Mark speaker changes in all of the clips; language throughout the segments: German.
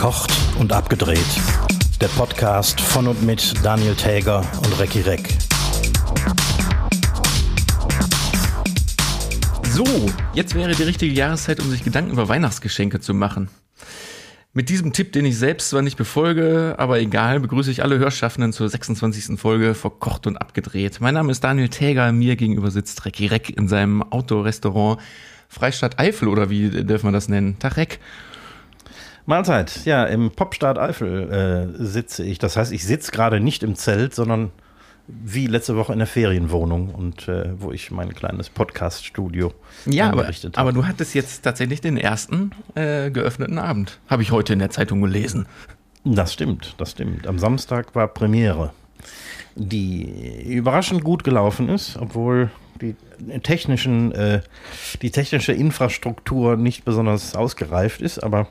Speaker 1: Verkocht und abgedreht. Der Podcast von und mit Daniel Täger und Recki Reck.
Speaker 2: So, jetzt wäre die richtige Jahreszeit, um sich Gedanken über Weihnachtsgeschenke zu machen. Mit diesem Tipp, den ich selbst zwar nicht befolge, aber egal, begrüße ich alle Hörschaffenden zur 26. Folge Verkocht und Abgedreht. Mein Name ist Daniel Täger, mir gegenüber sitzt Recki Reck in seinem Outdoor-Restaurant Freistadt Eifel oder wie dürfen wir das nennen? Tag Reck.
Speaker 1: Mahlzeit. Ja, im Popstadt Eifel äh, sitze ich. Das heißt, ich sitze gerade nicht im Zelt, sondern wie letzte Woche in der Ferienwohnung und äh, wo ich mein kleines Podcast-Studio
Speaker 2: ja, aber, aber du hattest jetzt tatsächlich den ersten äh, geöffneten Abend. Habe ich heute in der Zeitung gelesen.
Speaker 1: Das stimmt, das stimmt. Am Samstag war Premiere, die überraschend gut gelaufen ist, obwohl die technischen, äh, die technische Infrastruktur nicht besonders ausgereift ist, aber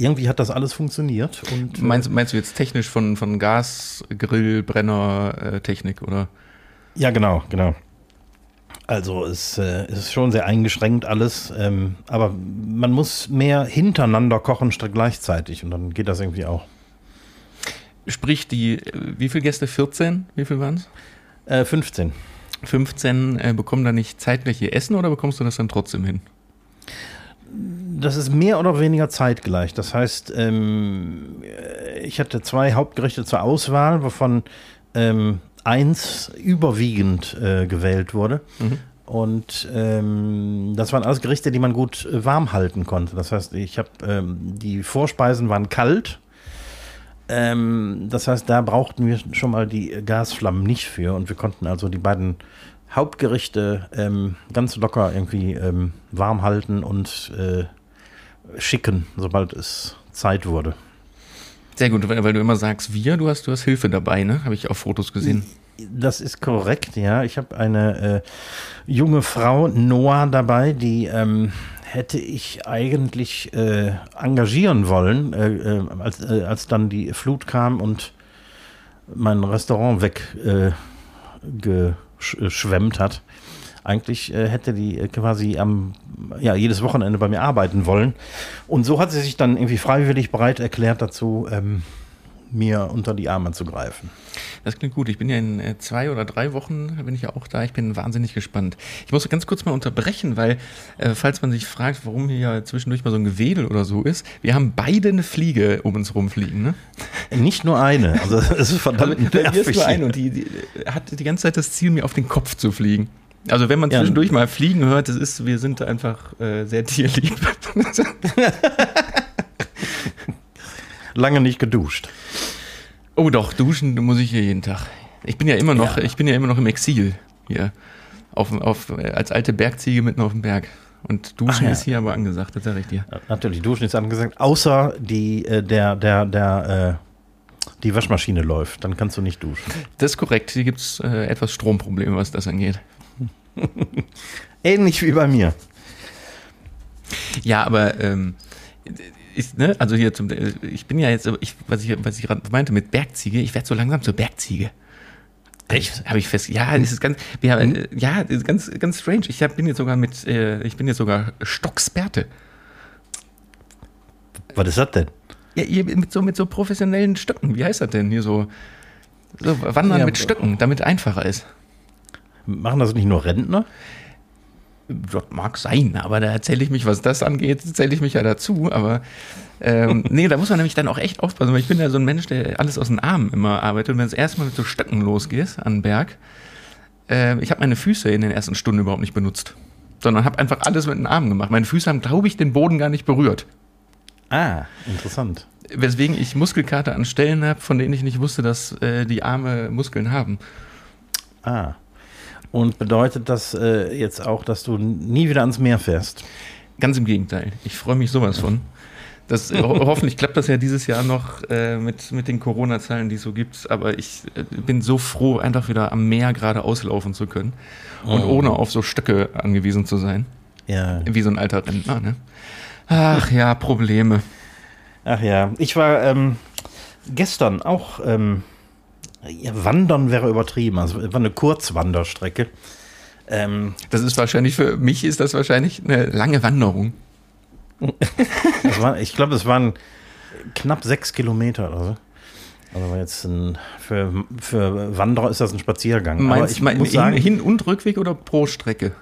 Speaker 1: irgendwie hat das alles funktioniert. Und,
Speaker 2: äh, meinst, meinst du jetzt technisch von, von Gas, Grill, Brenner, äh, Technik, oder?
Speaker 1: Ja, genau, genau. Also es äh, ist schon sehr eingeschränkt alles, ähm, aber man muss mehr hintereinander kochen statt gleichzeitig und dann geht das irgendwie auch.
Speaker 2: Sprich, die, wie viele Gäste? 14? Wie viel waren es?
Speaker 1: Äh, 15.
Speaker 2: 15 äh, bekommen da nicht zeitgleich ihr Essen oder bekommst du das dann trotzdem hin?
Speaker 1: Das ist mehr oder weniger zeitgleich. Das heißt, ähm, ich hatte zwei Hauptgerichte zur Auswahl, wovon ähm, eins überwiegend äh, gewählt wurde. Mhm. Und ähm, das waren alles Gerichte, die man gut äh, warm halten konnte. Das heißt, ich habe ähm, die Vorspeisen waren kalt. Ähm, das heißt, da brauchten wir schon mal die Gasflammen nicht für und wir konnten also die beiden Hauptgerichte ähm, ganz locker irgendwie ähm, warm halten und äh, schicken, sobald es Zeit wurde.
Speaker 2: Sehr gut, weil, weil, du immer sagst, wir, du hast, du hast Hilfe dabei, ne? Habe ich auf Fotos gesehen.
Speaker 1: Das ist korrekt, ja. Ich habe eine äh, junge Frau, Noah, dabei, die ähm, hätte ich eigentlich äh, engagieren wollen, äh, äh als, äh, als dann die Flut kam und mein Restaurant weggeschwemmt äh, hat. Eigentlich äh, hätte die äh, quasi am, ja, jedes Wochenende bei mir arbeiten wollen. Und so hat sie sich dann irgendwie freiwillig bereit erklärt dazu, ähm, mir unter die Arme zu greifen.
Speaker 2: Das klingt gut. Ich bin ja in äh, zwei oder drei Wochen, bin ich ja auch da. Ich bin wahnsinnig gespannt. Ich muss ganz kurz mal unterbrechen, weil, äh, falls man sich fragt, warum hier ja zwischendurch mal so ein Gewedel oder so ist, wir haben beide eine Fliege um uns rumfliegen, ne?
Speaker 1: Nicht nur eine. Also, es ist verdammt nervig.
Speaker 2: Ist nur eine und die, die hat die ganze Zeit das Ziel, mir auf den Kopf zu fliegen. Also wenn man zwischendurch ja. mal fliegen hört, das ist, wir sind einfach äh, sehr tierlieb.
Speaker 1: Lange nicht geduscht.
Speaker 2: Oh doch, duschen muss ich hier jeden Tag. Ich bin ja immer noch, ja. ich bin ja immer noch im Exil hier. Auf, auf, als alte Bergziege mitten auf dem Berg. Und duschen ja. ist hier aber angesagt, das sage ich dir.
Speaker 1: Natürlich, duschen ist angesagt, außer die, äh, der, der, der, äh, die Waschmaschine läuft, dann kannst du nicht duschen.
Speaker 2: Das ist korrekt. Hier gibt es äh, etwas Stromprobleme, was das angeht.
Speaker 1: Ähnlich wie bei mir.
Speaker 2: Ja, aber ähm, ich, ne, also hier zum, ich bin ja jetzt, ich, was ich, was ich gerade meinte mit Bergziege, ich werde so langsam zur Bergziege. Echt? Habe ich fest. Ja, das ist ganz, wir, hm? ja, das ist ganz, ganz strange. Ich hab, bin jetzt sogar mit, äh, ich bin jetzt sogar Stocksperrte.
Speaker 1: Was ist das denn?
Speaker 2: Ja, ihr mit so, mit so professionellen Stöcken. Wie heißt das denn hier so? So Wandern ja, mit Stöcken, damit einfacher ist.
Speaker 1: Machen das nicht nur Rentner?
Speaker 2: Das mag sein, aber da erzähle ich mich, was das angeht, erzähle ich mich ja dazu. Aber ähm, nee, da muss man nämlich dann auch echt aufpassen, weil ich bin ja so ein Mensch, der alles aus den Armen immer arbeitet. Und wenn es erstmal mit so Stöcken losgeht an den Berg, äh, ich habe meine Füße in den ersten Stunden überhaupt nicht benutzt, sondern habe einfach alles mit den Armen gemacht. Meine Füße haben, glaube ich, den Boden gar nicht berührt.
Speaker 1: Ah, interessant.
Speaker 2: Weswegen ich Muskelkater an Stellen habe, von denen ich nicht wusste, dass äh, die Arme Muskeln haben.
Speaker 1: Ah. Und bedeutet das äh, jetzt auch, dass du nie wieder ans Meer fährst?
Speaker 2: Ganz im Gegenteil. Ich freue mich sowas von. Das, ho hoffentlich klappt das ja dieses Jahr noch äh, mit, mit den Corona-Zahlen, die es so gibt. Aber ich äh, bin so froh, einfach wieder am Meer gerade auslaufen zu können und oh. ohne auf so Stöcke angewiesen zu sein.
Speaker 1: Ja.
Speaker 2: Wie so ein alter Rentner, ne? Ach ja, Probleme.
Speaker 1: Ach ja, ich war ähm, gestern auch ähm, ja, wandern wäre übertrieben. Also es war eine Kurzwanderstrecke.
Speaker 2: Ähm, das ist wahrscheinlich für mich ist das wahrscheinlich eine lange Wanderung.
Speaker 1: war, ich glaube, es waren knapp sechs Kilometer oder so. Also jetzt ein, für, für Wanderer ist das ein Spaziergang.
Speaker 2: Meinst, ich muss sagen, Hin- und Rückweg oder pro Strecke?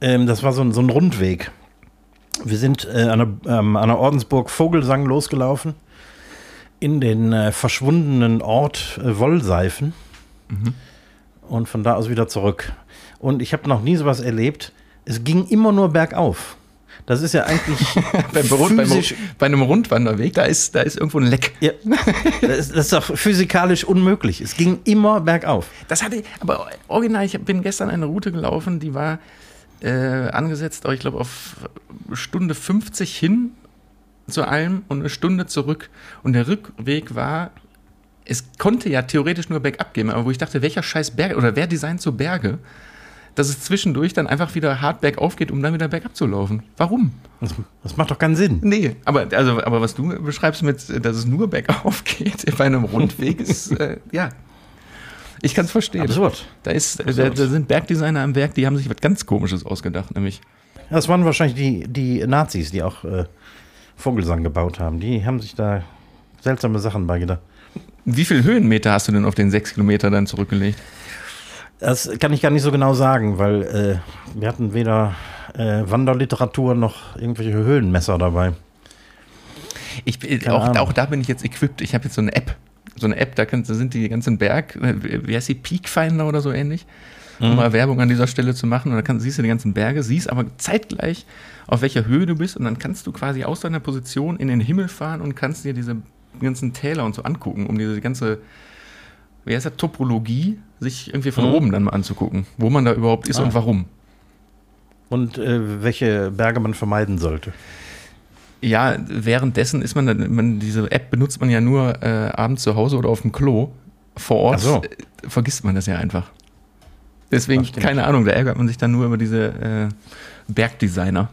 Speaker 1: Ähm, das war so ein, so ein Rundweg. Wir sind äh, an, der, ähm, an der Ordensburg Vogelsang losgelaufen in den äh, verschwundenen Ort äh, Wollseifen mhm. und von da aus wieder zurück. Und ich habe noch nie sowas erlebt. Es ging immer nur bergauf. Das ist ja eigentlich
Speaker 2: beim physisch, bei einem Rundwanderweg, da ist, da ist irgendwo ein Leck. Ja,
Speaker 1: das, ist, das ist doch physikalisch unmöglich. Es ging immer bergauf.
Speaker 2: Das hatte ich, aber original, ich bin gestern eine Route gelaufen, die war äh, angesetzt, ich glaube, auf Stunde 50 hin zu allem und eine Stunde zurück. Und der Rückweg war, es konnte ja theoretisch nur bergab gehen, aber wo ich dachte, welcher scheiß Berg oder wer designt so Berge? dass es zwischendurch dann einfach wieder hart bergauf geht, um dann wieder bergab zu laufen. Warum?
Speaker 1: Das, das, macht doch keinen Sinn.
Speaker 2: Nee, aber, also, aber was du beschreibst mit, dass es nur bergauf geht bei einem Rundweg, ist, äh, ja. Ich kann es verstehen.
Speaker 1: Absurd.
Speaker 2: Da, ist, Absurd. Da, da, sind Bergdesigner am Werk, die haben sich was ganz Komisches ausgedacht, nämlich.
Speaker 1: Das waren wahrscheinlich die, die Nazis, die auch äh, Vogelsang gebaut haben. Die haben sich da seltsame Sachen beigedacht.
Speaker 2: Wie viele Höhenmeter hast du denn auf den sechs Kilometer dann zurückgelegt?
Speaker 1: Das kann ich gar nicht so genau sagen, weil äh, wir hatten weder äh, Wanderliteratur noch irgendwelche Höhlenmesser dabei.
Speaker 2: Ich, äh, auch, auch, da bin ich jetzt equipped. Ich habe jetzt so eine App. So eine App, da, kann, da sind die ganzen Berg, äh, wie heißt die, Peakfinder oder so ähnlich. Um mal Werbung an dieser Stelle zu machen. Und da kann, siehst du die ganzen Berge, siehst aber zeitgleich, auf welcher Höhe du bist. Und dann kannst du quasi aus deiner Position in den Himmel fahren und kannst dir diese ganzen Täler und so angucken, um diese ganze wie heißt das, Topologie, sich irgendwie von mhm. oben dann mal anzugucken, wo man da überhaupt ist ah. und warum.
Speaker 1: Und äh, welche Berge man vermeiden sollte.
Speaker 2: Ja, währenddessen ist man, dann, man diese App benutzt man ja nur äh, abends zu Hause oder auf dem Klo. Vor Ort so. äh, vergisst man das ja einfach. Deswegen, keine Ahnung, da ärgert man sich dann nur über diese äh, Bergdesigner.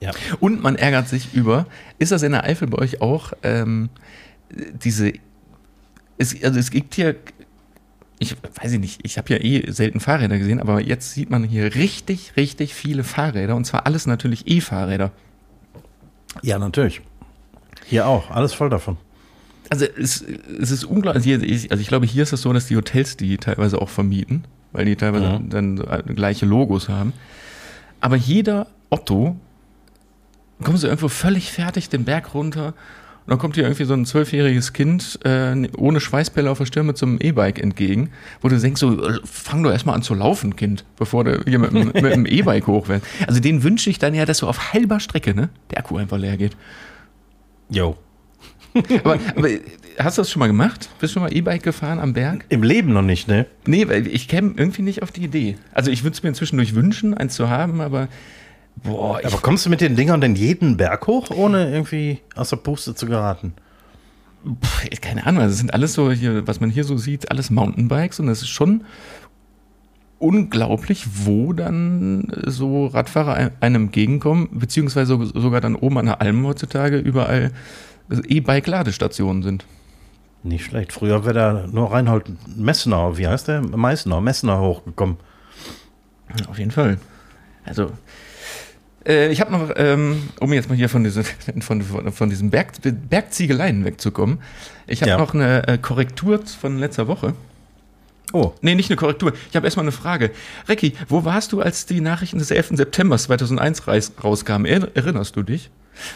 Speaker 2: Ja. Und man ärgert sich über, ist das in der Eifel bei euch auch, ähm, diese es, also es gibt hier, ich weiß nicht, ich habe ja eh selten Fahrräder gesehen, aber jetzt sieht man hier richtig, richtig viele Fahrräder und zwar alles natürlich E-Fahrräder.
Speaker 1: Ja, natürlich. Hier auch, alles voll davon.
Speaker 2: Also es, es ist unglaublich, also ich glaube, hier ist es so, dass die Hotels die teilweise auch vermieten, weil die teilweise mhm. dann gleiche Logos haben. Aber jeder Otto kommt so irgendwo völlig fertig den Berg runter und dann kommt dir irgendwie so ein zwölfjähriges Kind äh, ohne Schweißpelle auf der Stirn mit so einem E-Bike entgegen, wo du denkst, so, äh, fang doch erstmal an zu laufen, Kind, bevor du hier mit, mit dem E-Bike hochwärst. Also den wünsche ich dann ja, dass so auf halber Strecke, ne, der Akku einfach leer geht.
Speaker 1: Jo.
Speaker 2: aber, aber, hast du das schon mal gemacht? Bist du schon mal E-Bike gefahren am Berg?
Speaker 1: Im Leben noch nicht, ne?
Speaker 2: Nee, weil ich käme irgendwie nicht auf die Idee. Also ich würde es mir zwischendurch wünschen, eins zu haben, aber
Speaker 1: Boah, aber kommst du mit den Dingern denn jeden Berg hoch, ohne irgendwie aus der Puste zu geraten?
Speaker 2: Puh, keine Ahnung, das sind alles so hier, was man hier so sieht, alles Mountainbikes und das ist schon unglaublich, wo dann so Radfahrer einem entgegenkommen, beziehungsweise sogar dann oben an der Alm heutzutage überall E-Bike-Ladestationen sind.
Speaker 1: Nicht schlecht. Früher wäre da nur Reinhold Messner, wie heißt der? Meißner, Messner hochgekommen.
Speaker 2: Auf jeden Fall. Also, äh, ich habe noch, ähm, um jetzt mal hier von, diese, von, von, von diesen Berg, Bergziegeleien wegzukommen, ich habe ja. noch eine äh, Korrektur von letzter Woche. Oh. Nee, nicht eine Korrektur. Ich habe erstmal eine Frage. Recki, wo warst du, als die Nachrichten des 11. September 2001 rauskamen? Erinnerst du dich?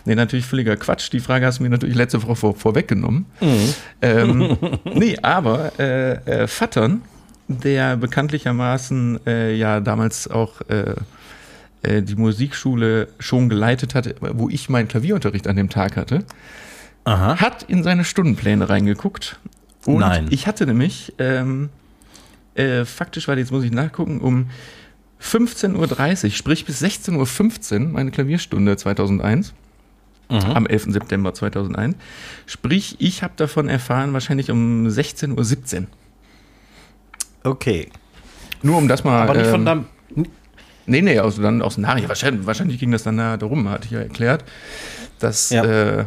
Speaker 2: Nee, natürlich völliger Quatsch. Die Frage hast du mir natürlich letzte Woche vor, vorweggenommen. Mhm. Ähm, nee, aber äh, äh, Vattern, der bekanntlichermaßen äh, ja damals auch äh, äh, die Musikschule schon geleitet hat, wo ich meinen Klavierunterricht an dem Tag hatte, Aha. hat in seine Stundenpläne reingeguckt. Und Nein. ich hatte nämlich, ähm, äh, faktisch, weil jetzt muss ich nachgucken, um 15.30 Uhr, sprich bis 16.15 Uhr, meine Klavierstunde 2001. Mhm. Am 11. September 2001. Sprich, ich habe davon erfahren, wahrscheinlich um 16.17 Uhr.
Speaker 1: Okay.
Speaker 2: Nur um das mal.
Speaker 1: Aber nicht von ähm, deinem,
Speaker 2: Nee, nee, aus, dann aus Nachrichten. Wahrscheinlich, wahrscheinlich ging das dann da darum, hatte ich ja erklärt, dass ja. äh,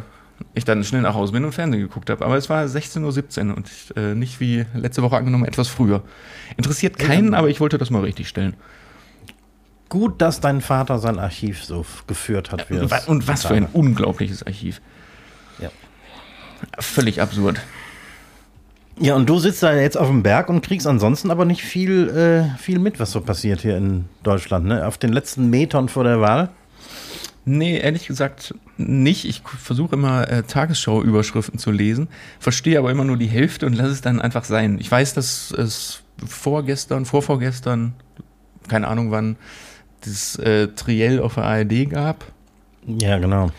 Speaker 2: ich dann schnell nach Hause bin und Fernsehen geguckt habe. Aber es war 16.17 Uhr und ich, äh, nicht wie letzte Woche angenommen, etwas früher. Interessiert keinen, aber ich wollte das mal richtig stellen.
Speaker 1: Gut, dass dein Vater sein Archiv so geführt hat.
Speaker 2: Wie und was für ein unglaubliches Archiv.
Speaker 1: Ja.
Speaker 2: Völlig absurd.
Speaker 1: Ja, und du sitzt da jetzt auf dem Berg und kriegst ansonsten aber nicht viel, äh, viel mit, was so passiert hier in Deutschland, ne? Auf den letzten Metern vor der Wahl.
Speaker 2: Nee, ehrlich gesagt nicht. Ich versuche immer äh, Tagesschau-Überschriften zu lesen, verstehe aber immer nur die Hälfte und lasse es dann einfach sein. Ich weiß, dass es vorgestern, vorvorgestern, keine Ahnung wann, das äh, Triell auf der ARD gab.
Speaker 1: Ja, genau.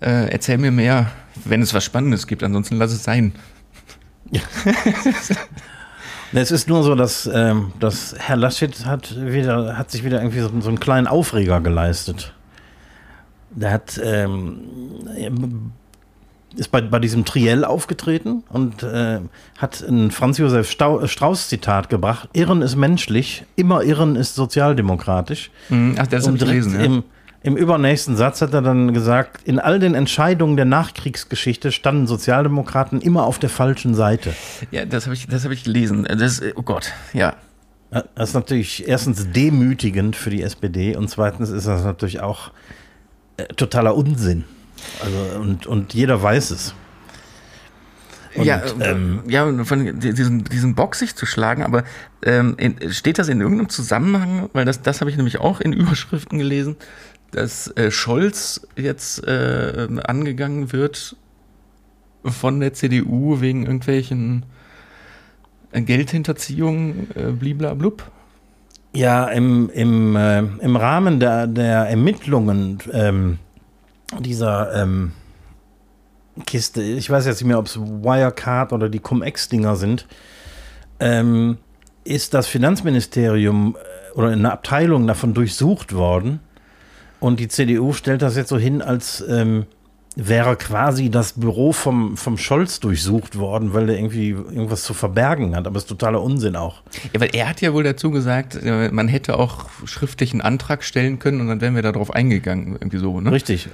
Speaker 2: Äh, erzähl mir mehr, wenn es was Spannendes gibt, ansonsten lass es sein.
Speaker 1: Ja. es ist nur so, dass, ähm, dass Herr Laschet hat, wieder, hat sich wieder irgendwie so, so einen kleinen Aufreger geleistet. Der hat, ähm, ist bei, bei diesem Triell aufgetreten und äh, hat ein Franz Josef Strauß-Zitat gebracht: Irren ist menschlich, immer Irren ist sozialdemokratisch.
Speaker 2: Mhm. Ach, das habe ich gelesen. Ja.
Speaker 1: Im, im übernächsten Satz hat er dann gesagt, in all den Entscheidungen der Nachkriegsgeschichte standen Sozialdemokraten immer auf der falschen Seite.
Speaker 2: Ja, das habe ich, hab ich gelesen. Das, oh Gott, ja.
Speaker 1: Das ist natürlich erstens demütigend für die SPD und zweitens ist das natürlich auch äh, totaler Unsinn. Also, und, und jeder weiß es.
Speaker 2: Und, ja, ähm, ja, von diesem, diesem Bock sich zu schlagen, aber ähm, in, steht das in irgendeinem Zusammenhang? Weil das, das habe ich nämlich auch in Überschriften gelesen, dass äh, Scholz jetzt äh, angegangen wird von der CDU wegen irgendwelchen äh, Geldhinterziehungen, äh, bliblablub.
Speaker 1: Ja, im, im, äh, im Rahmen der, der Ermittlungen ähm, dieser ähm, Kiste, ich weiß jetzt nicht mehr, ob es Wirecard oder die Cum-Ex-Dinger sind, ähm, ist das Finanzministerium äh, oder eine Abteilung davon durchsucht worden und die CDU stellt das jetzt so hin, als ähm, wäre quasi das Büro vom, vom Scholz durchsucht worden, weil der irgendwie irgendwas zu verbergen hat. Aber es ist totaler Unsinn auch.
Speaker 2: Ja, weil er hat ja wohl dazu gesagt, äh, man hätte auch schriftlich einen Antrag stellen können und dann wären wir darauf eingegangen, irgendwie so, ne?
Speaker 1: Richtig.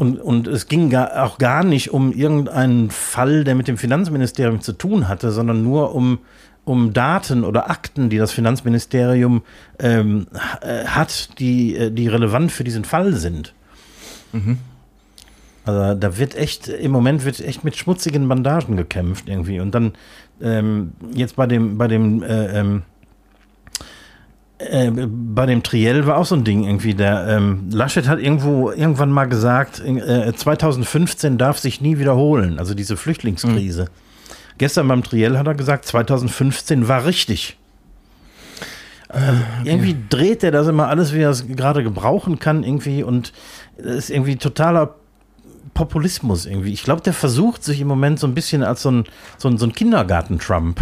Speaker 1: Und, und es ging gar, auch gar nicht um irgendeinen Fall, der mit dem Finanzministerium zu tun hatte, sondern nur um um Daten oder Akten, die das Finanzministerium ähm, äh, hat, die, äh, die relevant für diesen Fall sind. Mhm. Also da wird echt, im Moment wird echt mit schmutzigen Bandagen gekämpft irgendwie. Und dann ähm, jetzt bei dem, bei dem, äh, ähm, äh, bei dem Triell war auch so ein Ding irgendwie. Der ähm, Laschet hat irgendwo irgendwann mal gesagt, äh, 2015 darf sich nie wiederholen. Also diese Flüchtlingskrise. Mhm. Gestern beim Triell hat er gesagt, 2015 war richtig. Also. Irgendwie dreht er das immer alles, wie er es gerade gebrauchen kann, irgendwie. Und das ist irgendwie totaler Populismus irgendwie. Ich glaube, der versucht sich im Moment so ein bisschen als so ein, so ein, so ein Kindergarten-Trump.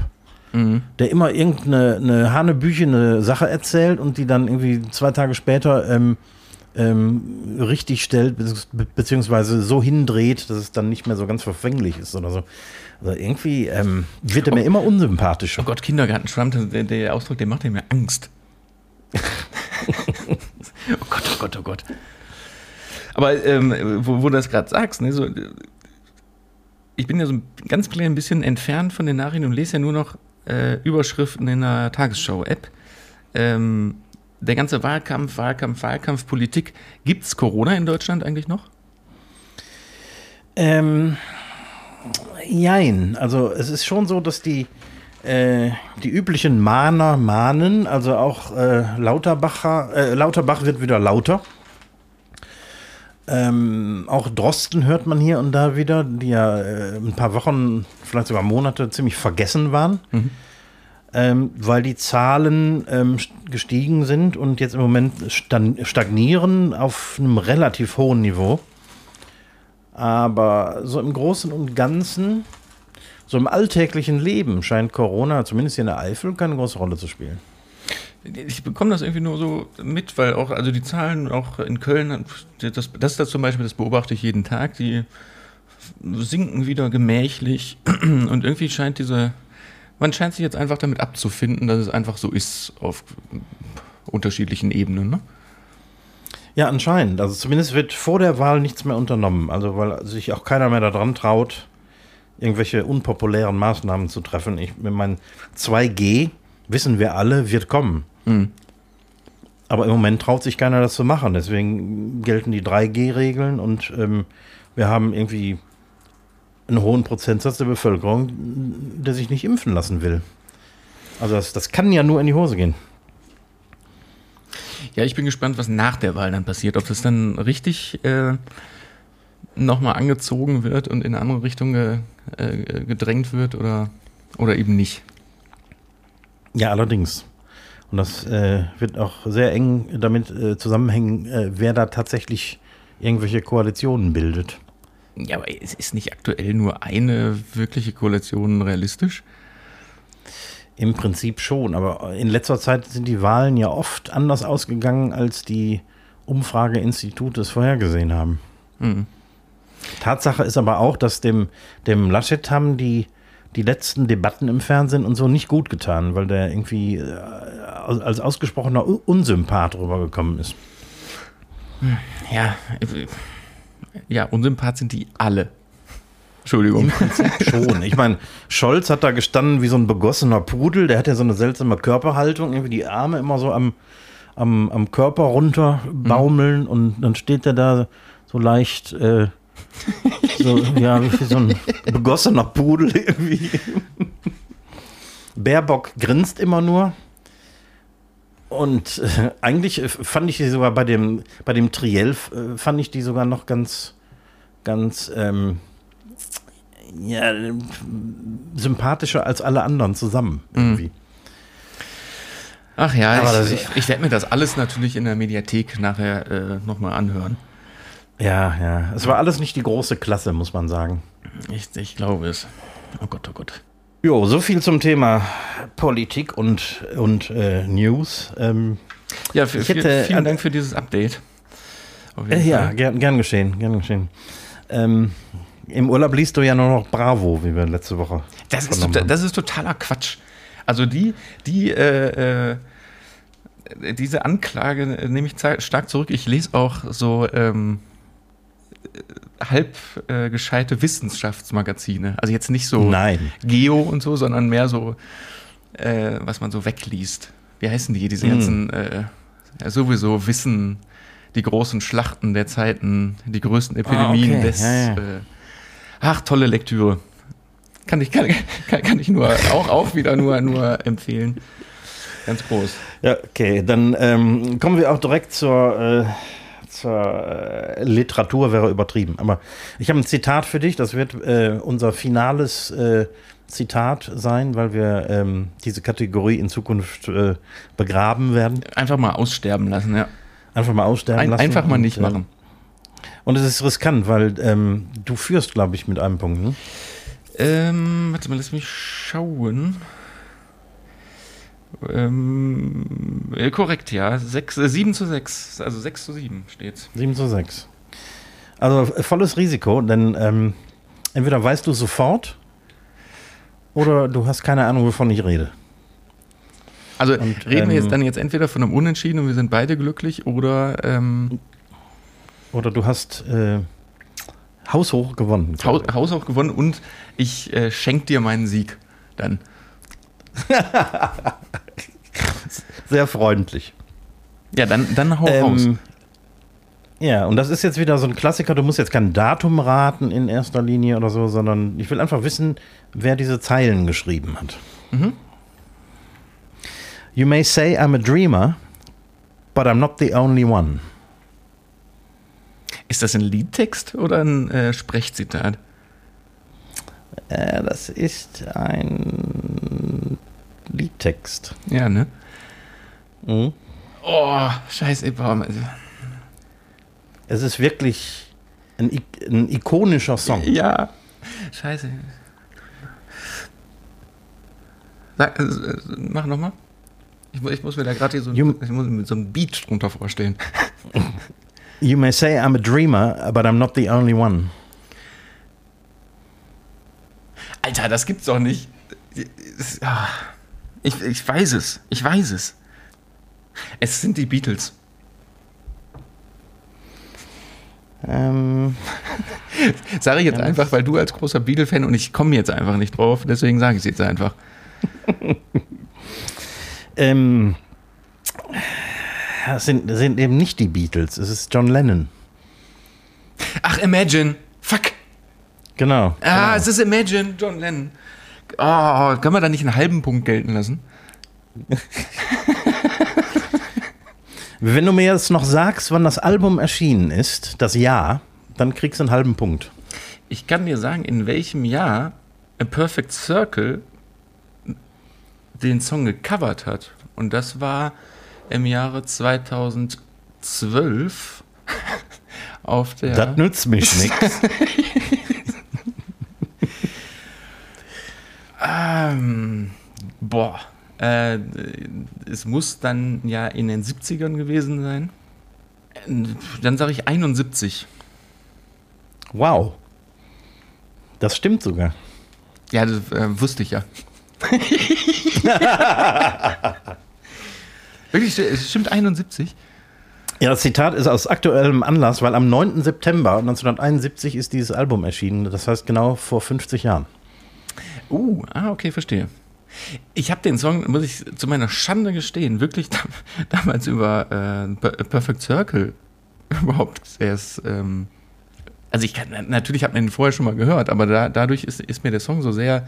Speaker 1: Mhm. Der immer irgendeine eine hanebüchene Sache erzählt und die dann irgendwie zwei Tage später ähm, ähm, richtig stellt, beziehungsweise so hindreht, dass es dann nicht mehr so ganz verfänglich ist oder so. Also irgendwie ähm, wird er mir oh, immer unsympathischer.
Speaker 2: Oh Gott, Kindergarten-Trump, der, der, Ausdruck, der macht mir Angst. oh Gott, oh Gott, oh Gott. Aber ähm, wo, wo, du das gerade sagst, ne, so, ich bin ja so ein ganz klein bisschen entfernt von den Nachrichten und lese ja nur noch äh, Überschriften in der Tagesschau-App. Ähm, der ganze Wahlkampf, Wahlkampf, Wahlkampf, Politik. Gibt es Corona in Deutschland eigentlich noch?
Speaker 1: Ähm, jein. Also es ist schon so, dass die, äh, die üblichen Mahner mahnen, also auch äh, Lauterbacher, äh, Lauterbach wird wieder lauter. Ähm, auch Drosten hört man hier und da wieder, die ja äh, ein paar Wochen, vielleicht sogar Monate ziemlich vergessen waren, mhm. ähm, weil die Zahlen ähm, gestiegen sind und jetzt im Moment stagnieren auf einem relativ hohen Niveau. Aber so im Großen und Ganzen, so im alltäglichen Leben scheint Corona, zumindest hier in der Eifel, keine große Rolle zu spielen.
Speaker 2: Ich bekomme das irgendwie nur so mit, weil auch, also die Zahlen auch in Köln, das, das das zum Beispiel, das beobachte ich jeden Tag, die sinken wieder gemächlich und irgendwie scheint diese, man scheint sich jetzt einfach damit abzufinden, dass es einfach so ist auf unterschiedlichen Ebenen, ne?
Speaker 1: Ja, anscheinend. Also zumindest wird vor der Wahl nichts mehr unternommen. Also weil sich auch keiner mehr daran traut, irgendwelche unpopulären Maßnahmen zu treffen. Ich meine, 2G, wissen wir alle, wird kommen. Mhm. Aber im Moment traut sich keiner, das zu machen. Deswegen gelten die 3G-Regeln und ähm, wir haben irgendwie einen hohen Prozentsatz der Bevölkerung, der sich nicht impfen lassen will. Also das, das kann ja nur in die Hose gehen.
Speaker 2: Ja, ich bin gespannt, was nach der Wahl dann passiert. Ob das dann richtig äh, nochmal angezogen wird und in eine andere Richtung ge, äh, gedrängt wird oder, oder eben nicht.
Speaker 1: Ja, allerdings. Und das äh, wird auch sehr eng damit äh, zusammenhängen, äh, wer da tatsächlich irgendwelche Koalitionen bildet.
Speaker 2: Ja, aber ist nicht aktuell nur eine wirkliche Koalition realistisch?
Speaker 1: Im Prinzip schon, aber in letzter Zeit sind die Wahlen ja oft anders ausgegangen, als die Umfrageinstitute es vorhergesehen haben. Mhm. Tatsache ist aber auch, dass dem, dem Laschet haben die, die letzten Debatten im Fernsehen und so nicht gut getan, weil der irgendwie äh, als ausgesprochener Unsympath rübergekommen ist.
Speaker 2: Ja, ja, Unsympath sind die alle. Entschuldigung. Im
Speaker 1: Prinzip schon. Ich meine, Scholz hat da gestanden wie so ein begossener Pudel. Der hat ja so eine seltsame Körperhaltung, irgendwie die Arme immer so am, am, am Körper runter baumeln mhm. und dann steht er da so leicht, äh, so, ja, wie so ein begossener Pudel irgendwie. Baerbock grinst immer nur. Und äh, eigentlich fand ich sie sogar bei dem, bei dem Triell, äh, fand ich die sogar noch ganz, ganz, ähm, ja, sympathischer als alle anderen zusammen mhm. irgendwie.
Speaker 2: Ach ja, ich, ich, ich werde mir das alles natürlich in der Mediathek nachher äh, nochmal anhören.
Speaker 1: Ja, ja. Es war alles nicht die große Klasse, muss man sagen.
Speaker 2: Ich, ich glaube es. Oh Gott, oh Gott.
Speaker 1: Jo, so viel zum Thema Politik und, und äh, News. Ähm,
Speaker 2: ja, für, hätte, vielen Dank für dieses Update.
Speaker 1: Äh, ja, gern, gern geschehen, gern geschehen. Ähm, im Urlaub liest du ja nur noch Bravo, wie wir letzte Woche.
Speaker 2: Das ist, total, das ist totaler Quatsch. Also die, die, äh, äh, diese Anklage nehme ich stark zurück. Ich lese auch so ähm, halb äh, gescheite Wissenschaftsmagazine. Also jetzt nicht so
Speaker 1: Nein.
Speaker 2: Geo und so, sondern mehr so, äh, was man so wegliest. Wie heißen die? Diese mm. ganzen, äh, ja, sowieso Wissen, die großen Schlachten der Zeiten, die größten ah, Epidemien ah, okay. des. Ja, ja. Äh, Ach, tolle Lektüre. Kann ich, kann, kann, kann ich nur auch, auch wieder nur, nur empfehlen. Ganz groß.
Speaker 1: Ja, okay. Dann ähm, kommen wir auch direkt zur, äh, zur äh, Literatur, wäre übertrieben. Aber ich habe ein Zitat für dich. Das wird äh, unser finales äh, Zitat sein, weil wir ähm, diese Kategorie in Zukunft äh, begraben werden.
Speaker 2: Einfach mal aussterben lassen, ja.
Speaker 1: Einfach mal aussterben
Speaker 2: ein,
Speaker 1: lassen.
Speaker 2: Einfach mal nicht und, äh, machen.
Speaker 1: Und es ist riskant, weil ähm, du führst, glaube ich, mit einem Punkt. Ne?
Speaker 2: Ähm, warte mal, lass mich schauen. Ähm, äh, korrekt, ja. Sechs, äh, 7 zu 6, also 6 zu 7 steht's.
Speaker 1: 7 zu 6. Also äh, volles Risiko, denn ähm, entweder weißt du sofort oder du hast keine Ahnung, wovon ich rede.
Speaker 2: Also und, reden wir jetzt ähm, dann jetzt entweder von einem Unentschieden und wir sind beide glücklich oder ähm,
Speaker 1: oder du hast äh, haushoch gewonnen.
Speaker 2: Haus, haushoch gewonnen und ich äh, schenke dir meinen Sieg dann.
Speaker 1: Sehr freundlich.
Speaker 2: Ja, dann, dann hau ähm, raus.
Speaker 1: Ja, und das ist jetzt wieder so ein Klassiker. Du musst jetzt kein Datum raten in erster Linie oder so, sondern ich will einfach wissen, wer diese Zeilen geschrieben hat. Mhm. You may say I'm a dreamer, but I'm not the only one.
Speaker 2: Ist das ein Liedtext oder ein äh, Sprechzitat?
Speaker 1: Äh, das ist ein Liedtext.
Speaker 2: Ja, ne? Mhm. Oh, scheiße.
Speaker 1: Es ist wirklich ein, ein ikonischer Song.
Speaker 2: Ja, scheiße. Sag, äh, mach nochmal. Ich, ich, muss mir da gerade so, so ein Beat drunter vorstellen.
Speaker 1: You may say I'm a dreamer, but I'm not the only one.
Speaker 2: Alter, das gibt's doch nicht. Ah, ich, ich weiß es. Ich weiß es. Es sind die Beatles. Ähm. sage ich jetzt einfach, weil du als großer Beatle-Fan und ich komme jetzt einfach nicht drauf, deswegen sage ich es jetzt einfach.
Speaker 1: ähm es sind, sind eben nicht die Beatles, es ist John Lennon.
Speaker 2: Ach, Imagine. Fuck.
Speaker 1: Genau.
Speaker 2: Ah,
Speaker 1: genau.
Speaker 2: es ist Imagine, John Lennon. Oh, kann man da nicht einen halben Punkt gelten lassen?
Speaker 1: Wenn du mir jetzt noch sagst, wann das Album erschienen ist, das Jahr, dann kriegst du einen halben Punkt.
Speaker 2: Ich kann dir sagen, in welchem Jahr A Perfect Circle den Song gecovert hat. Und das war im Jahre 2012 auf der.
Speaker 1: Das nützt mich nichts.
Speaker 2: Ähm, boah. Äh, es muss dann ja in den 70ern gewesen sein. Äh, Dann sage ich 71.
Speaker 1: Wow. Das stimmt sogar.
Speaker 2: Ja, das äh, wusste ich ja. Wirklich, es stimmt 71?
Speaker 1: Ja, das Zitat ist aus aktuellem Anlass, weil am 9. September 1971 ist dieses Album erschienen. Das heißt genau vor 50 Jahren.
Speaker 2: Uh, ah, okay, verstehe. Ich habe den Song, muss ich zu meiner Schande gestehen, wirklich dam damals über äh, Per- Perfect Circle überhaupt erst. Ähm, also ich kann, natürlich hat man ihn vorher schon mal gehört, aber da, dadurch ist, ist mir der Song so sehr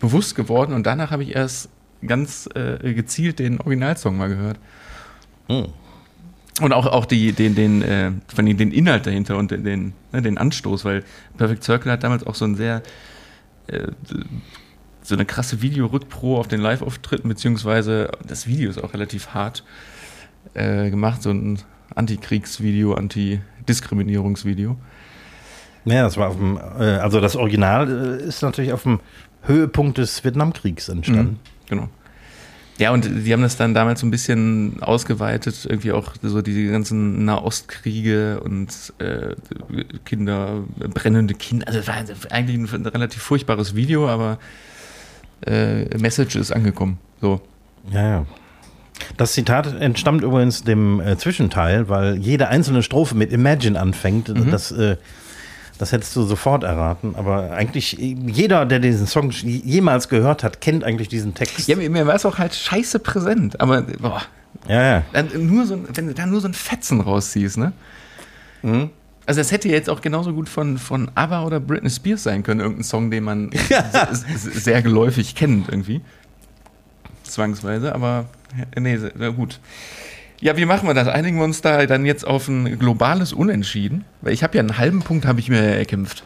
Speaker 2: bewusst geworden und danach habe ich erst ganz äh, gezielt den Originalsong mal gehört.
Speaker 1: Hm.
Speaker 2: Und auch, auch die, den, den, äh, den, Inhalt dahinter und den, den, ne, den Anstoß, weil Perfect Circle hat damals auch so ein sehr, äh, so eine krasse Videorückpro auf den Live-Auftritten, beziehungsweise das Video ist auch relativ hart äh, gemacht, so ein Antikriegsvideo, Antidiskriminierungsvideo.
Speaker 1: Ja, das war auf dem, äh, also das Original äh, ist natürlich auf dem Höhepunkt des Vietnamkriegs entstanden.
Speaker 2: Genau. Ja, und die haben das dann damals so ein bisschen ausgeweitet, irgendwie auch so die ganzen Nahostkriege und äh, Kinder, brennende Kinder. Also es war eigentlich ein relativ furchtbares Video, aber äh, Message ist angekommen. So.
Speaker 1: Ja, ja. Das Zitat entstammt übrigens dem äh, Zwischenteil, weil jede einzelne Strophe mit Imagine anfängt. Das, äh, das hättest du sofort erraten. Aber eigentlich jeder, der diesen Song jemals gehört hat, kennt eigentlich diesen Text.
Speaker 2: Ja, mir, mir war es auch halt scheiße präsent, aber boah,
Speaker 1: Ja, ja.
Speaker 2: dann nur so, wenn du da nur so ein Fetzen rausziehst, ne?
Speaker 1: Mhm.
Speaker 2: Also das hätte jetzt auch genauso gut von, von ABBA oder Britney Spears sein können, irgendein Song, den man sehr geläufig kennt irgendwie. Zwangsweise, aber nee, sehr gut. Ja, wie machen wir das? Einigen wir uns da dann jetzt auf ein globales Unentschieden? Weil ich habe ja einen halben Punkt habe ich mir erkämpft.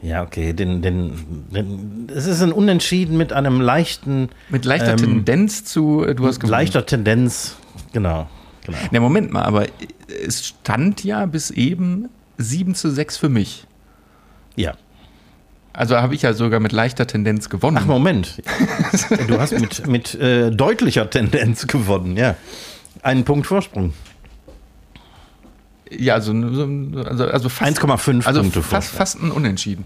Speaker 1: Ja, okay. Den, den, den, es ist ein Unentschieden mit einem leichten,
Speaker 2: Mit leichter
Speaker 1: Ähm,
Speaker 2: Tendenz zu, äh, du hast gewonnen.
Speaker 1: leichter Tendenz. Genau. genau.
Speaker 2: Na, Moment mal, aber es stand ja bis eben 7 zu 6 für mich.
Speaker 1: Ja.
Speaker 2: Also habe ich ja sogar mit leichter Tendenz gewonnen.
Speaker 1: Ach, Moment. Du hast mit, mit äh, deutlicher Tendenz gewonnen, ja. Einen Punkt Vorsprung.
Speaker 2: ja, also, so- also, also fast,
Speaker 1: 1,5
Speaker 2: also
Speaker 1: Punkte
Speaker 2: fast,
Speaker 1: Vorsprung.
Speaker 2: fast ein Unentschieden.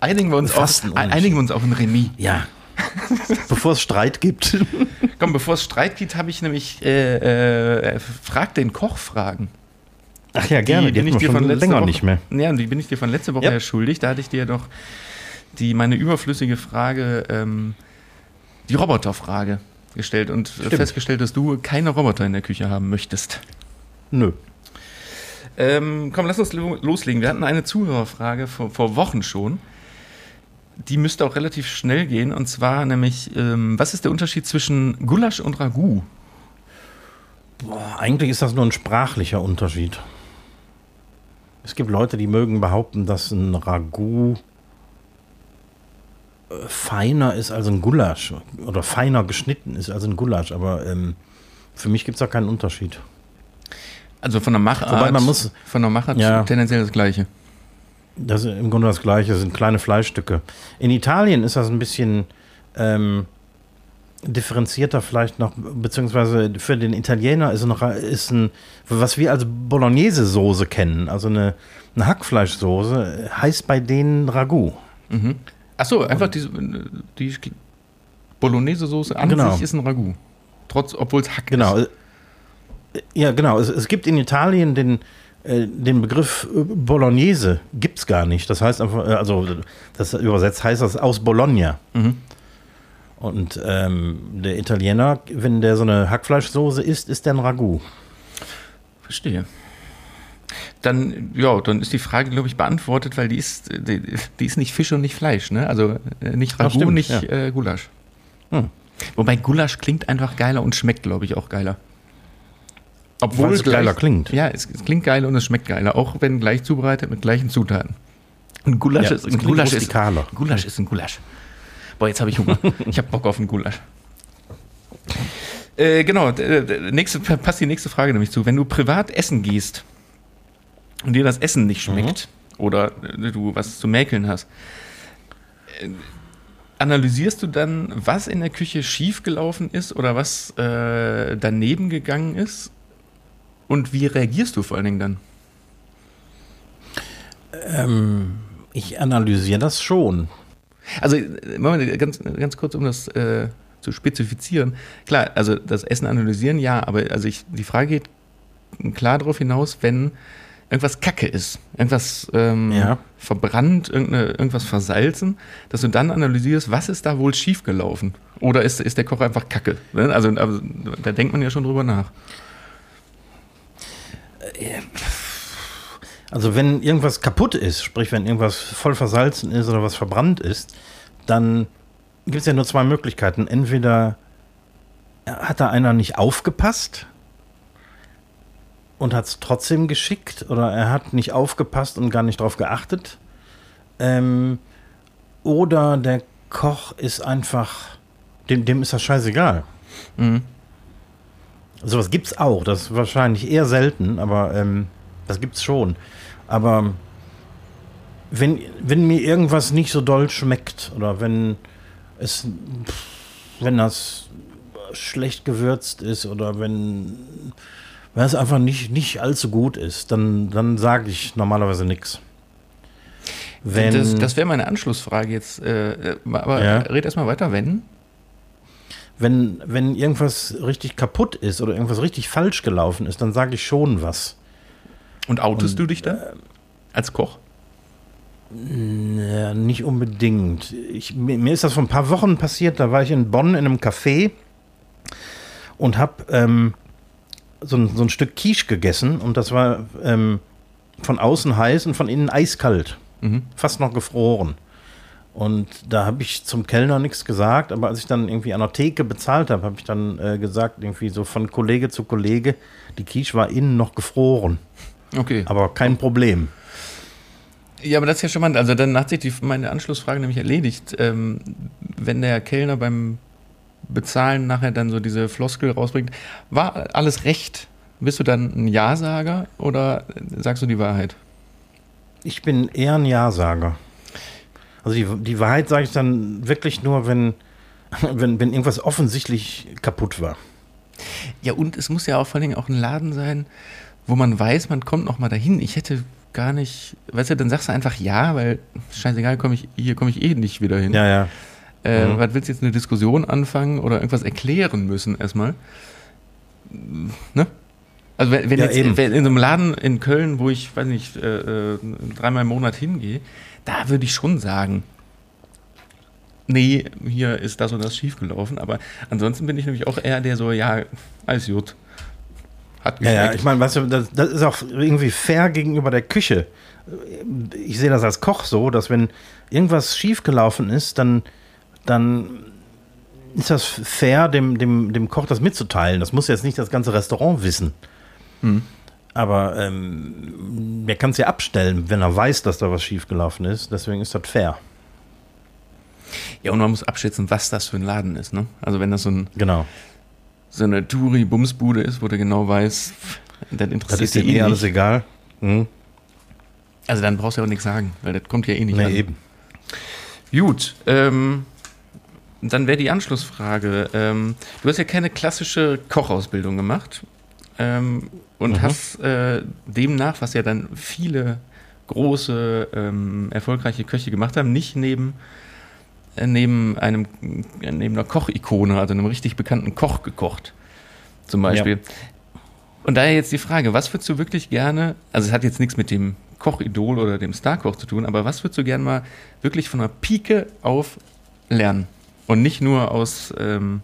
Speaker 2: Einigen wir uns,
Speaker 1: Fast
Speaker 2: auf,
Speaker 1: ein
Speaker 2: einigen wir uns auf ein Remis.
Speaker 1: Ja. Bevor es Streit gibt.
Speaker 2: Komm, bevor es Streit gibt, habe ich nämlich äh, äh, Frag den Koch fragen.
Speaker 1: Ach ja, gerne. Die,
Speaker 2: bin
Speaker 1: hatten wir schon
Speaker 2: letzter
Speaker 1: länger
Speaker 2: Woche,
Speaker 1: nicht mehr.
Speaker 2: Ja, die bin ich dir von letzter Woche
Speaker 1: Ja.
Speaker 2: ja. schuldig. Da hatte ich dir doch die, meine überflüssige Frage, ähm, die Roboterfrage gestellt und äh,
Speaker 1: Stimmt.
Speaker 2: festgestellt, dass du keine Roboter in der Küche haben möchtest.
Speaker 1: Nö.
Speaker 2: Ähm, komm, lass uns lo loslegen. Wir hatten eine Zuhörerfrage vor, vor Wochen schon. Die müsste auch relativ schnell gehen. Und zwar nämlich, ähm, was ist der Unterschied zwischen Gulasch und Ragout?
Speaker 1: Boah, eigentlich ist das nur ein sprachlicher Unterschied. Es gibt Leute, die mögen behaupten, dass ein Ragout feiner ist als ein Gulasch oder feiner geschnitten ist als ein Gulasch, aber ähm, für mich gibt es da keinen Unterschied.
Speaker 2: Also von der Machart,
Speaker 1: Wobei man muss-
Speaker 2: von der Machart
Speaker 1: Ja.
Speaker 2: tendenziell das Gleiche.
Speaker 1: Das ist im Grunde das Gleiche, das sind kleine Fleischstücke. In Italien ist das ein bisschen ähm, differenzierter vielleicht noch, beziehungsweise für den Italiener ist, noch, ist ein, was wir als Bolognese-Soße kennen, also eine, eine Hackfleischsoße, heißt bei denen Ragout.
Speaker 2: Mhm. Achso, einfach diese, die Bolognese-Soße an
Speaker 1: Genau.
Speaker 2: sich ist ein Ragout. Trotz, obwohl es Hack
Speaker 1: Genau.
Speaker 2: ist.
Speaker 1: Ja, genau. Es, es gibt in Italien den, äh, den Begriff äh, Bolognese, gibt es gar nicht. Das heißt einfach, äh, also das übersetzt heißt das aus Bologna.
Speaker 2: Mhm.
Speaker 1: Und ähm, der Italiener, wenn der so eine Hackfleischsoße isst, ist der ein Ragout.
Speaker 2: Verstehe. Dann, ja, dann ist die Frage, glaube ich, beantwortet, weil die ist, die, die, ist nicht Fisch und nicht Fleisch, ne? Also äh, nicht Ragout, stimmt, nicht ja. äh, Gulasch. Hm. Wobei Gulasch klingt einfach geiler und schmeckt, glaube ich, auch geiler.
Speaker 1: Obwohl Weil es gleich, geiler klingt.
Speaker 2: Ja, es, es, klingt geiler und es schmeckt geiler, auch wenn gleich zubereitet mit gleichen Zutaten.
Speaker 1: Und Gulasch, ja, ist, ein Gulasch, ist,
Speaker 2: Gulasch ist ein Gulasch. Boah, jetzt habe ich Hunger. ich habe Bock auf einen Gulasch. Äh, genau, nächste, passt die nächste Frage nämlich zu. Wenn du privat essen gehst und dir das Essen nicht schmeckt mhm. oder du was zu mäkeln hast, äh, analysierst du dann, was in der Küche schiefgelaufen ist oder was äh, daneben gegangen ist? Und wie reagierst du vor allen Dingen dann?
Speaker 1: Ähm, ich analysiere das schon.
Speaker 2: Also, Moment, ganz, ganz kurz, um das äh, zu spezifizieren. Klar, also das Essen analysieren, ja, aber also ich, die Frage geht klar darauf hinaus, wenn irgendwas Kacke ist, irgendwas ähm, ja. verbrannt, irgendwas versalzen, dass du dann analysierst, was ist da wohl schiefgelaufen? Oder ist, ist der Koch einfach Kacke? Ne? Also, also da denkt man ja schon drüber nach.
Speaker 1: Also wenn irgendwas kaputt ist, sprich wenn irgendwas voll versalzen ist oder was verbrannt ist, dann gibt es ja nur zwei Möglichkeiten. Entweder hat da einer nicht aufgepasst und hat es trotzdem geschickt oder er hat nicht aufgepasst und gar nicht drauf geachtet. Ähm, oder der Koch ist einfach, dem, dem ist das scheißegal. Mhm. Sowas gibt es auch. Das ist wahrscheinlich eher selten, aber ähm, das es schon. Aber wenn, wenn mir irgendwas nicht so doll schmeckt oder wenn es, wenn das schlecht gewürzt ist oder wenn, wenn es einfach nicht, nicht allzu gut ist, dann, dann sage ich normalerweise nichts.
Speaker 2: das, das wäre meine Anschlussfrage jetzt. Äh, aber ja. red erstmal weiter, wenn?
Speaker 1: Wenn, wenn irgendwas richtig kaputt ist oder irgendwas richtig falsch gelaufen ist, dann sage ich schon was.
Speaker 2: Und outest Und, du dich da? Äh, als Koch?
Speaker 1: Ja, nicht unbedingt. Ich, mir, mir, ist das vor ein paar Wochen passiert. Da war ich in Bonn in einem Café und habe ähm, so, ein, so ein Stück Quiche gegessen. Und das war ähm, von außen heiß und von innen eiskalt. Mhm. Fast noch gefroren. Und da habe ich zum Kellner nichts gesagt, aber als ich dann irgendwie an der Theke bezahlt habe, habe ich dann äh, gesagt, irgendwie so von Kollege zu Kollege, die Quiche war innen noch gefroren. Okay. Aber kein Problem.
Speaker 2: Ja, aber das ist ja charmant. Also dann hat sich die, meine Anschlussfrage nämlich erledigt. Ähm, wenn der Kellner beim Bezahlen nachher dann so diese Floskel rausbringt, war alles recht? Bist du dann ein Ja-Sager oder sagst du die Wahrheit?
Speaker 1: Ich bin eher ein Ja-Sager. Also die, die Wahrheit sage ich dann wirklich nur, wenn, wenn, wenn irgendwas offensichtlich kaputt war.
Speaker 2: Ja, und es muss ja auch vor allen Dingen auch ein Laden sein, wo man weiß, man kommt noch mal dahin. Ich hätte gar nicht, weißt du, dann sagst du einfach ja, weil scheißegal, komm ich, hier komme ich eh nicht wieder hin.
Speaker 1: Ja, ja.
Speaker 2: Äh, mhm. Was willst du jetzt eine Diskussion anfangen oder irgendwas erklären müssen erstmal? Ne? Also wenn, wenn ja, jetzt wenn in so einem Laden in Köln, wo ich, weiß nicht, äh, äh, dreimal im Monat hingehe, da würde ich schon sagen, nee, hier ist das und das schiefgelaufen. Aber ansonsten bin ich nämlich auch eher der so, ja, alles gut.
Speaker 1: Hat ja, ja, ich meine, weißt du, das, das, ist auch irgendwie fair gegenüber der Küche. Ich sehe das als Koch so, dass wenn irgendwas schiefgelaufen ist, dann, dann ist das fair, dem, dem, dem Koch das mitzuteilen. Das muss jetzt nicht das ganze Restaurant wissen. Hm. Aber ähm, er kann es ja abstellen, wenn er weiß, dass da was schiefgelaufen ist. Deswegen ist das fair.
Speaker 2: Ja, und man muss abschätzen, was das für ein Laden ist. Ne? Also wenn das so ein
Speaker 1: genau
Speaker 2: so eine Touri-Bumsbude ist, wo du genau weißt,
Speaker 1: das interessiert das ist dir eh alles egal.
Speaker 2: Mhm. Also dann brauchst du ja auch nichts sagen, weil das kommt ja eh nicht
Speaker 1: nee, an. eben.
Speaker 2: Gut, ähm, dann wäre die Anschlussfrage. Ähm, du hast ja keine klassische Kochausbildung gemacht ähm, und mhm. hast äh, demnach, was ja dann viele große, ähm, erfolgreiche Köche gemacht haben, nicht neben neben einem neben einer Kochikone, also einem richtig bekannten Koch gekocht. Zum Beispiel. Ja. Und daher jetzt die Frage, was würdest du wirklich gerne, also es hat jetzt nichts mit dem Kochidol oder dem Starkoch zu tun, aber was würdest du gerne mal wirklich von der Pike auf lernen? Und nicht nur aus ähm,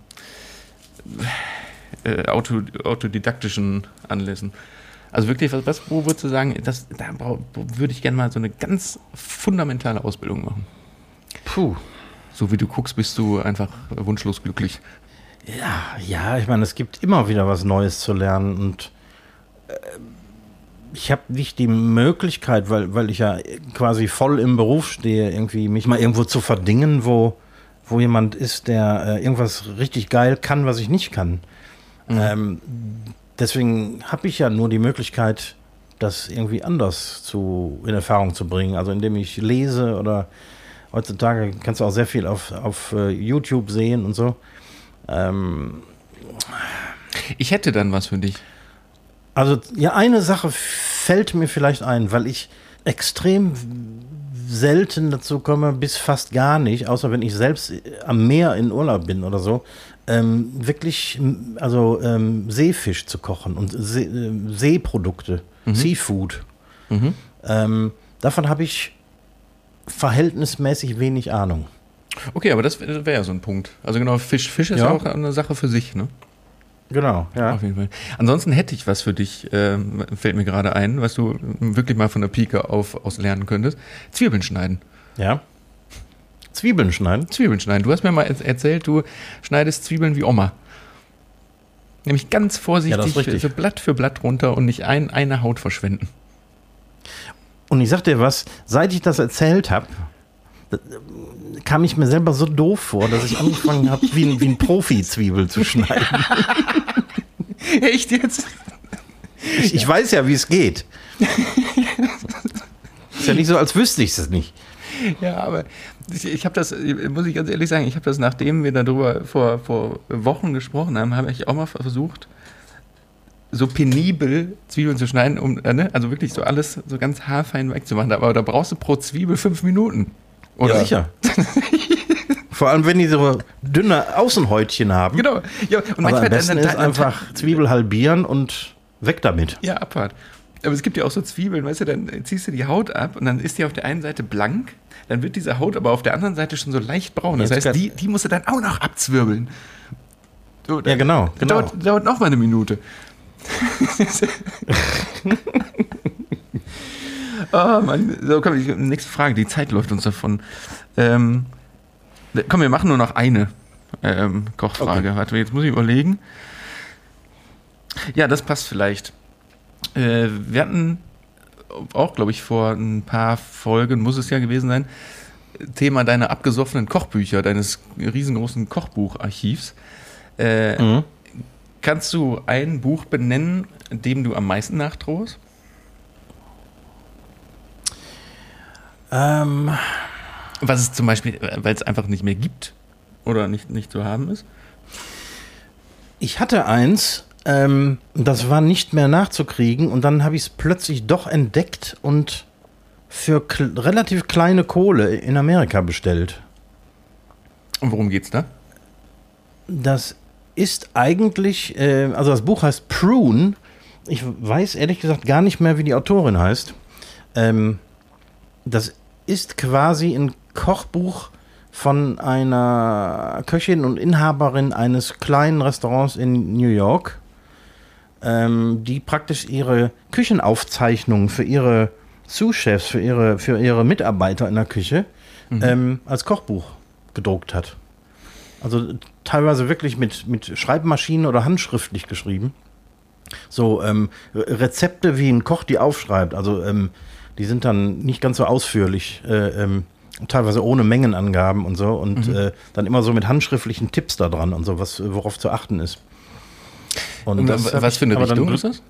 Speaker 2: äh, auto, autodidaktischen Anlässen. Also wirklich, was, was wo würdest du sagen, das, da würde ich gerne mal so eine ganz fundamentale Ausbildung machen?
Speaker 1: Puh.
Speaker 2: So wie du guckst, bist du einfach wunschlos glücklich.
Speaker 1: Ja, ja, ich meine, es gibt immer wieder was Neues zu lernen und äh, ich habe nicht die Möglichkeit, weil, weil ich ja quasi voll im Beruf stehe, irgendwie mich mal irgendwo zu verdingen, wo, wo jemand ist, der äh, irgendwas richtig geil kann, was ich nicht kann. Mhm. Ähm, deswegen habe ich ja nur die Möglichkeit, das irgendwie anders zu, in Erfahrung zu bringen. Also indem ich lese oder heutzutage kannst du auch sehr viel auf, auf uh, YouTube sehen und so. Ähm,
Speaker 2: ich hätte dann was für dich.
Speaker 1: Also, ja, eine Sache fällt mir vielleicht ein, weil ich extrem selten dazu komme, bis fast gar nicht, außer wenn ich selbst am Meer in Urlaub bin oder so, ähm, wirklich, also ähm, Seefisch zu kochen und See, äh, Seeprodukte, mhm. Seafood. Mhm. Ähm, davon habe ich verhältnismäßig wenig Ahnung.
Speaker 2: Okay, aber das wäre ja so ein Punkt. Also genau, Fisch, Fisch ist ja auch eine Sache für sich, ne?
Speaker 1: Genau, ja.
Speaker 2: Auf jeden Fall. Ansonsten hätte ich was für dich, äh, fällt mir gerade ein, was du wirklich mal von der Pike auf aus lernen könntest. Zwiebeln schneiden.
Speaker 1: Ja. Zwiebeln schneiden?
Speaker 2: Zwiebeln schneiden. Du hast mir mal erzählt, du schneidest Zwiebeln wie Oma. Nämlich ganz vorsichtig ja, für Blatt für Blatt runter und nicht ein, eine Haut verschwenden.
Speaker 1: Und ich sag dir was, seit ich das erzählt habe, kam ich mir selber so doof vor, dass ich angefangen habe, wie ein, wie ein Profi-Zwiebel zu schneiden.
Speaker 2: Echt jetzt?
Speaker 1: Ich, ich weiß ja, wie es geht. Ist ja nicht so, als wüsste ich es nicht.
Speaker 2: Ja, aber ich, ich habe das, muss ich ganz ehrlich sagen, ich habe das, nachdem wir darüber vor, vor Wochen gesprochen haben, habe ich auch mal versucht, so penibel Zwiebeln zu schneiden, um, äh, ne? also wirklich so alles so ganz haarfein wegzumachen. Aber da brauchst du pro Zwiebel fünf Minuten.
Speaker 1: Oder? Ja, sicher. Vor allem, wenn die so dünne Außenhäutchen haben.
Speaker 2: Genau.
Speaker 1: Ja, und Aber manchmal am besten dann, dann, ist einfach Zwiebel halbieren und weg damit.
Speaker 2: Ja, Abfahrt. Aber es gibt ja auch so Zwiebeln, weißt du, dann ziehst du die Haut ab und dann ist die auf der einen Seite blank, dann wird diese Haut aber auf der anderen Seite schon so leicht braun. Das Jetzt heißt, die, die musst du dann auch noch abzwirbeln.
Speaker 1: So, ja, genau. genau.
Speaker 2: Dauert, dauert noch mal eine Minute. oh Mann. So, komm, nächste Frage. Die Zeit läuft uns davon. Ähm, komm, wir machen nur noch eine ähm, Kochfrage. Okay. Warte, jetzt muss ich überlegen. Ja, das passt vielleicht. Äh, wir hatten auch, glaube ich, vor ein paar Folgen, muss es ja gewesen sein, Thema deiner abgesoffenen Kochbücher, deines riesengroßen Kochbucharchivs. Äh, mhm. Kannst du ein Buch benennen, dem du am meisten nachtraust?
Speaker 1: Ähm,
Speaker 2: Was es zum Beispiel, weil es einfach nicht mehr gibt oder nicht, nicht zu haben ist?
Speaker 1: Ich hatte eins, ähm, das war nicht mehr nachzukriegen und dann habe ich es plötzlich doch entdeckt und für relativ kleine Kohle in Amerika bestellt.
Speaker 2: Und worum geht's da?
Speaker 1: Das ist eigentlich, äh, also das Buch heißt Prune. Ich weiß ehrlich gesagt gar nicht mehr, wie die Autorin heißt. Ähm, das ist quasi ein Kochbuch von einer Köchin und Inhaberin eines kleinen Restaurants in New York, ähm, die praktisch ihre Küchenaufzeichnungen für ihre Sous-Chefs, für ihre, für ihre Mitarbeiter in der Küche mhm. ähm, als Kochbuch gedruckt hat. Also teilweise wirklich mit, mit Schreibmaschinen oder handschriftlich geschrieben. So ähm, Rezepte, wie ein Koch die aufschreibt. Also ähm, die sind dann nicht ganz so ausführlich, äh, ähm, teilweise ohne Mengenangaben und so und mhm. äh, dann immer so mit handschriftlichen Tipps da dran und so, was, worauf zu achten ist.
Speaker 2: Und, und das was für eine Richtung dann, ist das?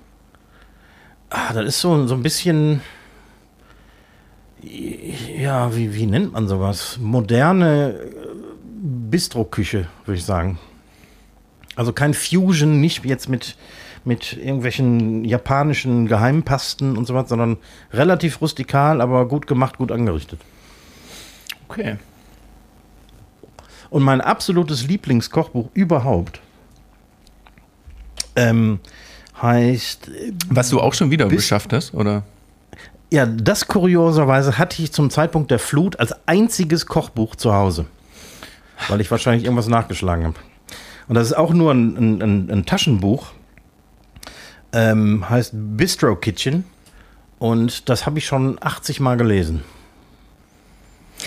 Speaker 1: Ah, das ist so, so ein bisschen, ja, wie, wie nennt man sowas? Moderne äh, Bistro-Küche, würde ich sagen. Also kein Fusion, nicht jetzt mit mit irgendwelchen japanischen Geheimpasten und so was, sondern relativ rustikal, aber gut gemacht, gut angerichtet.
Speaker 2: Okay.
Speaker 1: Und mein absolutes Lieblingskochbuch überhaupt ähm, heißt.
Speaker 2: Was du auch schon wieder geschafft hast, oder?
Speaker 1: Ja, das kurioserweise hatte ich zum Zeitpunkt der Flut als einziges Kochbuch zu Hause. Weil ich wahrscheinlich irgendwas nachgeschlagen habe. Und das ist auch nur ein, ein, ein Taschenbuch Ähm, heißt Bistro Kitchen. Und das habe ich schon 80 Mal gelesen.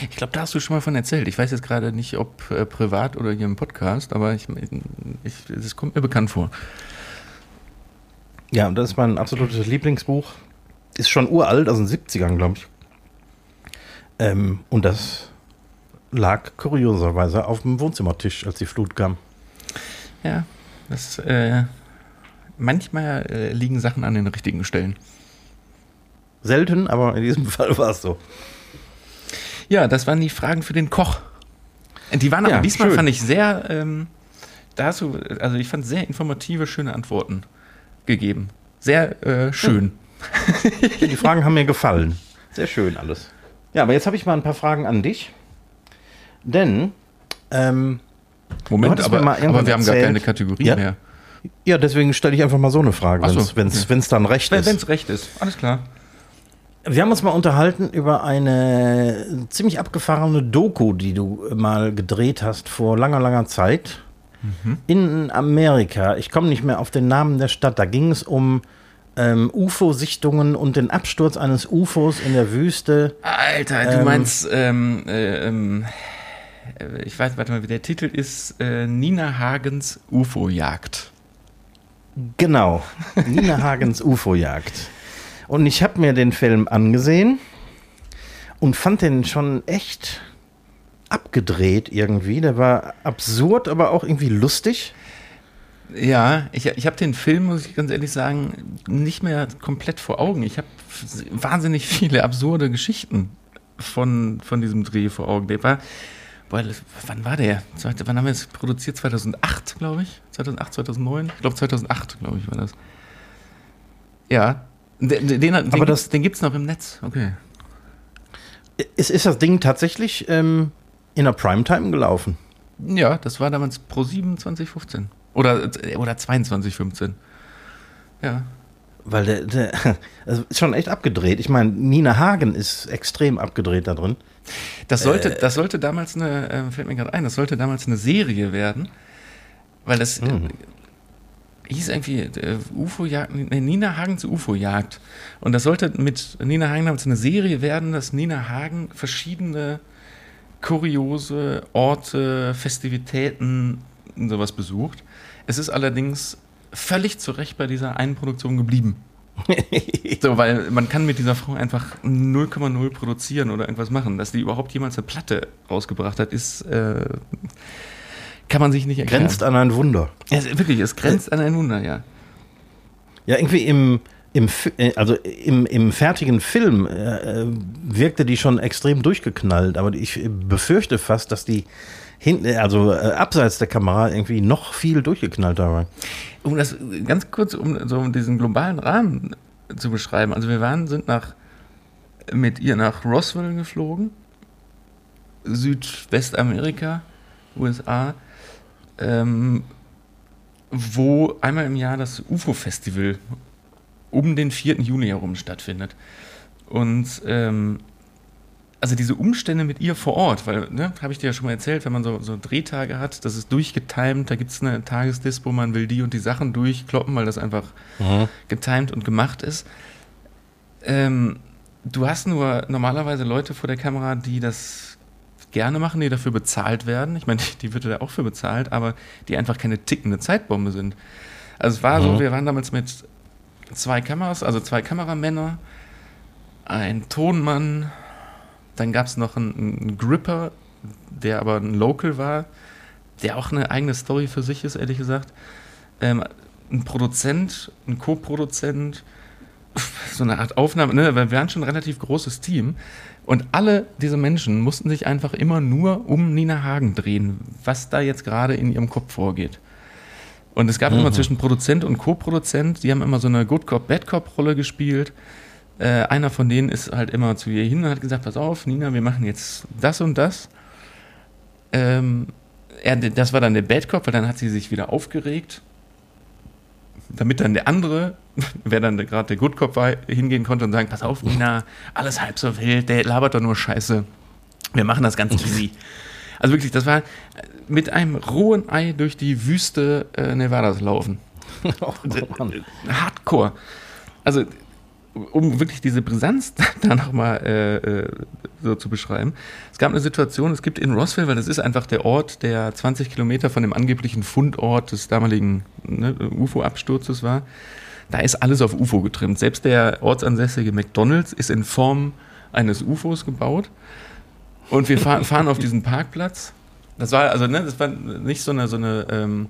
Speaker 2: Ich glaube, da hast du schon mal von erzählt. Ich weiß jetzt gerade nicht, ob äh, privat oder hier im Podcast, aber ich, ich, das kommt mir bekannt vor.
Speaker 1: Ja, das ist mein absolutes Lieblingsbuch. Ist schon uralt, aus den 70ern, glaube ich. Ähm, und das lag kurioserweise auf dem Wohnzimmertisch, als die Flut kam.
Speaker 2: Ja, das, äh, manchmal äh, liegen Sachen an den richtigen Stellen.
Speaker 1: Selten, aber in diesem Fall war es so.
Speaker 2: Ja, das waren die Fragen für den Koch. Die waren aber
Speaker 1: Ja,
Speaker 2: diesmal,
Speaker 1: schön.
Speaker 2: fand ich sehr, ähm, da hast du, also ich fand sehr informative, schöne Antworten gegeben. Sehr äh, schön.
Speaker 1: Die Fragen haben mir gefallen. Sehr schön alles. Ja, aber jetzt habe ich mal ein paar Fragen an dich. Denn, ähm,
Speaker 2: Moment, aber, aber wir haben gar
Speaker 1: erzählt-
Speaker 2: keine Kategorie
Speaker 1: Ja.
Speaker 2: mehr.
Speaker 1: Ja, deswegen stelle ich einfach mal so eine Frage,
Speaker 2: so,
Speaker 1: wenn es
Speaker 2: okay.
Speaker 1: dann recht
Speaker 2: Wenn
Speaker 1: ist.
Speaker 2: es recht ist, alles klar.
Speaker 1: Wir haben uns mal unterhalten über eine ziemlich abgefahrene Doku, die du mal gedreht hast vor langer, langer Zeit in Amerika. Ich komme nicht mehr auf den Namen der Stadt. Da ging es um ähm, UFO-Sichtungen und den Absturz eines UFOs in der Wüste.
Speaker 2: Alter, du
Speaker 1: Ähm.
Speaker 2: meinst, ähm, äh, ähm, äh, ich weiß, warte mal, wie der Titel ist, äh, Nina Hagens UFO-Jagd.
Speaker 1: Genau, Nina Hagens UFO-Jagd. Und ich habe mir den Film angesehen und fand den schon echt abgedreht irgendwie. Der war absurd, aber auch irgendwie lustig.
Speaker 2: Ja, ich, ich habe den Film, muss ich ganz ehrlich sagen, nicht mehr komplett vor Augen. Ich habe wahnsinnig viele absurde Geschichten von, von diesem Dreh vor Augen. Der war, das- wann war der? Wann haben wir es produziert? 2008, glaube ich? 2008, 2009? Ich glaube 2008, glaube ich, war das. Ja, den, den, den,
Speaker 1: Aber das-
Speaker 2: den gibt es noch im Netz. Okay.
Speaker 1: Ist, ist das Ding tatsächlich ähm, in der Primetime gelaufen?
Speaker 2: Ja, das war damals Pro 7 2015. Oder, oder 2215. Ja.
Speaker 1: Weil der, der also ist schon echt abgedreht. Ich meine, Nina Hagen ist extrem abgedreht da drin.
Speaker 2: Das sollte, das sollte damals eine, äh, fällt mir gerade ein, das sollte damals eine Serie werden, weil das äh,
Speaker 1: Hm.
Speaker 2: hieß irgendwie äh, UFO-Jagd, Nina Hagen zu UFO-Jagd. Und das sollte mit Nina Hagen damals eine Serie werden, dass Nina Hagen verschiedene kuriose Orte, Festivitäten und sowas besucht. Es ist allerdings völlig zu Recht bei dieser einen Produktion geblieben. So, weil man kann mit dieser Frau einfach 0,0 produzieren oder irgendwas machen. Dass die überhaupt jemals eine Platte rausgebracht hat, ist, äh, kann man sich nicht erklären.
Speaker 1: Grenzt an ein Wunder.
Speaker 2: Ja, wirklich, es grenzt an ein Wunder, ja.
Speaker 1: Ja, irgendwie im, im, äh, also im, im fertigen Film äh, äh, wirkte die schon extrem durchgeknallt, aber ich befürchte fast, dass die hinten, also äh, abseits der Kamera irgendwie noch viel durchgeknallter war.
Speaker 2: Um das ganz kurz, um so diesen globalen Rahmen zu beschreiben. Also wir waren, sind nach, mit ihr nach Roswell geflogen, Südwestamerika, USA, ähm, wo einmal im Jahr das UFO-Festival um den 4. Juni herum stattfindet. Und ähm, also diese Umstände mit ihr vor Ort, weil, ne, habe ich dir ja schon mal erzählt, wenn man so, so Drehtage hat, das ist durchgetimt, da gibt es eine Tagesdispo, man will die und die Sachen durchkloppen, weil das einfach getimt und gemacht ist. Ähm, du hast nur normalerweise Leute vor der Kamera, die das gerne machen, die dafür bezahlt werden. Ich meine, die, die wird da auch für bezahlt, aber die einfach keine tickende Zeitbombe sind. Also es war so,
Speaker 1: Mhm.
Speaker 2: wir waren damals mit zwei Kameras, also zwei Kameramänner, ein Tonmann, dann gab es noch einen, einen Gripper, der aber ein Local war, der auch eine eigene Story für sich ist, ehrlich gesagt. Ähm, ein Produzent, ein Co-Produzent, so eine Art Aufnahme, ne, weil wir waren schon ein relativ großes Team. Und alle diese Menschen mussten sich einfach immer nur um Nina Hagen drehen, was da jetzt gerade in ihrem Kopf vorgeht. Und es gab immer zwischen Produzent und Co-Produzent, die haben immer so eine Good Cop, Bad Cop-Rolle gespielt. Äh, einer von denen ist halt immer zu ihr hin und hat gesagt, pass auf, Nina, wir machen jetzt das und das. Ähm, er, das war dann der Bad Cop, weil dann hat sie sich wieder aufgeregt, damit dann der andere, wer dann gerade der Good Cop war, hingehen konnte und sagen, pass auf, Nina, alles halb so wild, der labert doch nur Scheiße. Wir machen das ganz easy. Also wirklich, das war mit einem rohen Ei durch die Wüste äh, Nevadas laufen. oh, Hardcore. Also, um wirklich diese Brisanz da nochmal äh, äh, so zu beschreiben. Es gab eine Situation, es gibt in Roswell, weil das ist einfach der Ort, der 20 Kilometer von dem angeblichen Fundort des damaligen ne, UFO-Absturzes war. Da ist alles auf UFO getrimmt. Selbst der ortsansässige McDonalds ist in Form eines UFOs gebaut. Und wir fahren, fahren auf diesen Parkplatz. Das war also, ne, das war nicht so eine, so eine ähm,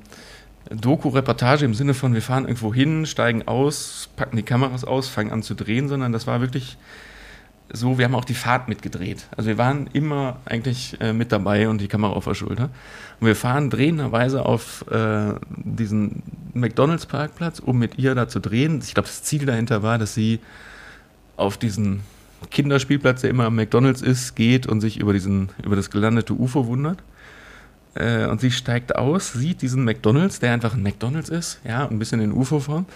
Speaker 2: Doku-Reportage im Sinne von, wir fahren irgendwo hin, steigen aus, packen die Kameras aus, fangen an zu drehen, sondern das war wirklich so, wir haben auch die Fahrt mitgedreht. Also wir waren immer eigentlich äh, mit dabei und die Kamera auf der Schulter. Und wir fahren drehenderweise auf äh, diesen McDonalds-Parkplatz, um mit ihr da zu drehen. Ich glaube, das Ziel dahinter war, dass sie auf diesen Kinderspielplatz, der immer am McDonalds ist, geht und sich über, diesen, über das gelandete UFO wundert. Äh, und sie steigt aus, sieht diesen McDonalds, der einfach ein McDonalds ist, ja, ein bisschen in UFO-Form,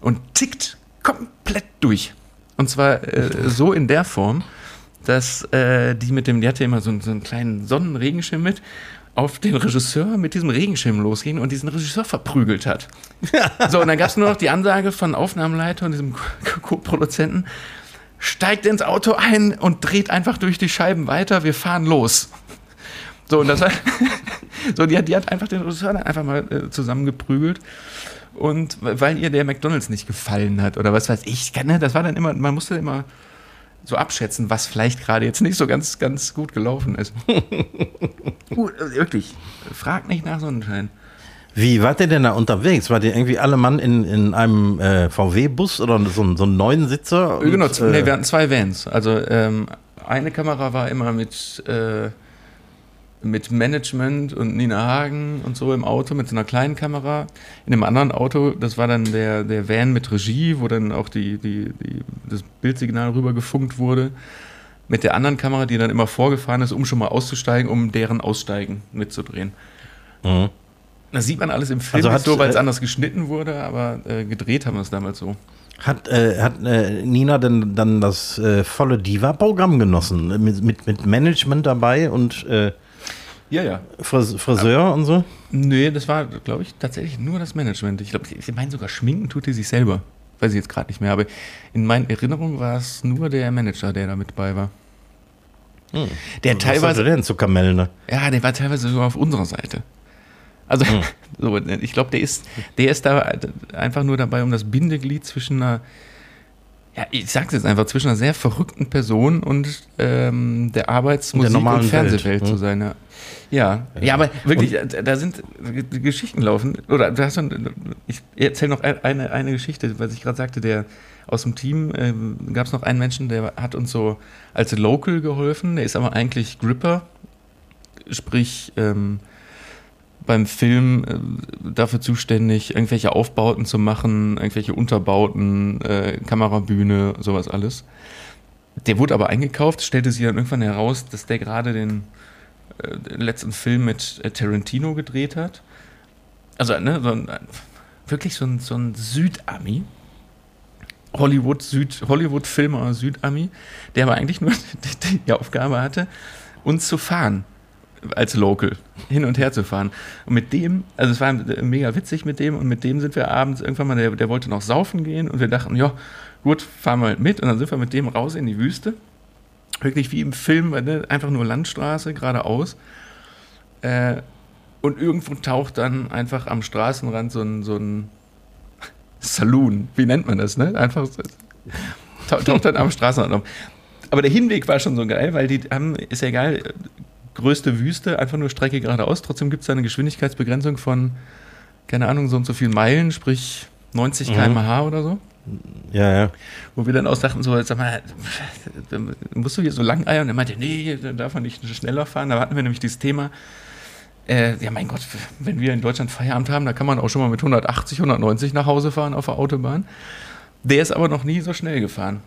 Speaker 2: und tickt komplett durch. Und zwar äh, so in der Form, dass äh, die mit dem, die hatte immer so, so einen kleinen Sonnenregenschirm mit, auf den Regisseur mit diesem Regenschirm losging und diesen Regisseur verprügelt hat. so, und dann gab es nur noch die Ansage von Aufnahmeleiter und diesem Co-Produzenten, steigt ins Auto ein und dreht einfach durch die Scheiben weiter, wir fahren los. So, und das war, so, die, die hat einfach den Regisseur dann einfach mal äh, zusammengeprügelt. Und weil ihr der McDonalds nicht gefallen hat oder was weiß ich, ne, das war dann immer, man musste immer so abschätzen, was vielleicht gerade jetzt nicht so ganz, ganz gut gelaufen ist. gut, äh, wirklich. Frag nicht nach Sonnenschein.
Speaker 1: Wie wart ihr denn da unterwegs? Wart ihr irgendwie alle Mann in, in einem äh, VW-Bus oder so, so einen neuen Sitzer?
Speaker 2: Und, genau, äh, nee, wir hatten zwei Vans. Also ähm, eine Kamera war immer mit, äh, mit Management und Nina Hagen und so im Auto mit so einer kleinen Kamera. In dem anderen Auto, das war dann der, der Van mit Regie, wo dann auch die, die, die, das Bildsignal rüber gefunkt wurde. Mit der anderen Kamera, die dann immer vorgefahren ist, um schon mal auszusteigen, um deren Aussteigen mitzudrehen. Mhm. Das sieht man alles im Film also
Speaker 1: hat,
Speaker 2: so, weil es äh, anders geschnitten wurde, aber äh, gedreht haben wir es damals so.
Speaker 1: Hat, äh, hat äh, Nina denn dann das äh, volle Diva-Programm genossen? Mit, mit, mit, Management dabei und
Speaker 2: ja, ja.
Speaker 1: Friseur aber, und so?
Speaker 2: Nee, das war, glaube ich, tatsächlich nur das Management. Ich glaube, ich meine sogar schminken tut sie sich selber. Weiß ich jetzt gerade nicht mehr, aber in meinen Erinnerungen war es nur der Manager, der da mit bei war.
Speaker 1: Hm. Der Was teilweise.
Speaker 2: denn zu Kamellen, ne? Ja, der war teilweise sogar auf unserer Seite. Also, hm. so, ich glaube, der ist, der ist da einfach nur dabei, um das Bindeglied zwischen einer, ja, ich sag's jetzt einfach, zwischen einer sehr verrückten Person und ähm, der Arbeitsmusik- der und Fernsehwelt Welt, zu hm. sein. Ja. Ja, ja, aber wirklich, und, da sind Geschichten laufen. Oder du hast dann, ich erzähle noch eine, eine Geschichte, was ich gerade sagte, der aus dem Team äh, gab es noch einen Menschen, der hat uns so als Local geholfen, der ist aber eigentlich Gripper, sprich ähm, beim Film äh, dafür zuständig, irgendwelche Aufbauten zu machen, irgendwelche Unterbauten, äh, Kamerabühne, sowas alles. Der wurde aber eingekauft, stellte sich dann irgendwann heraus, dass der gerade den, äh, den letzten Film mit äh, Tarantino gedreht hat. Also, ne, so ein, wirklich so ein, so ein Südami. Hollywood, Süd, Hollywood-Filmer Südami, der aber eigentlich nur die, die Aufgabe hatte, uns zu fahren als Local hin und her zu fahren. Und mit dem, also es war mega witzig mit dem und mit dem sind wir abends irgendwann mal, der, der wollte noch saufen gehen und wir dachten, ja, gut, fahren wir mit und dann sind wir mit dem raus in die Wüste. Wirklich wie im Film, ne? einfach nur Landstraße, geradeaus. Äh, und irgendwo taucht dann einfach am Straßenrand so ein, so ein Saloon, wie nennt man das, ne? Einfach taucht dann am Straßenrand auf. Aber der Hinweg war schon so geil, weil die haben, ist ja egal, größte Wüste, einfach nur Strecke geradeaus. Trotzdem gibt es eine Geschwindigkeitsbegrenzung von, keine Ahnung, so und so viel Meilen, sprich 90 mhm. km/h oder so.
Speaker 1: Ja, ja.
Speaker 2: Wo wir dann auch sagten, so, sag mal, musst du hier so lang eiern? Und er meinte, nee, da darf man nicht schneller fahren. Da hatten wir nämlich dieses Thema, äh, ja, mein Gott, wenn wir in Deutschland Feierabend haben, da kann man auch schon mal mit 180, 190 nach Hause fahren auf der Autobahn. Der ist aber noch nie so schnell gefahren.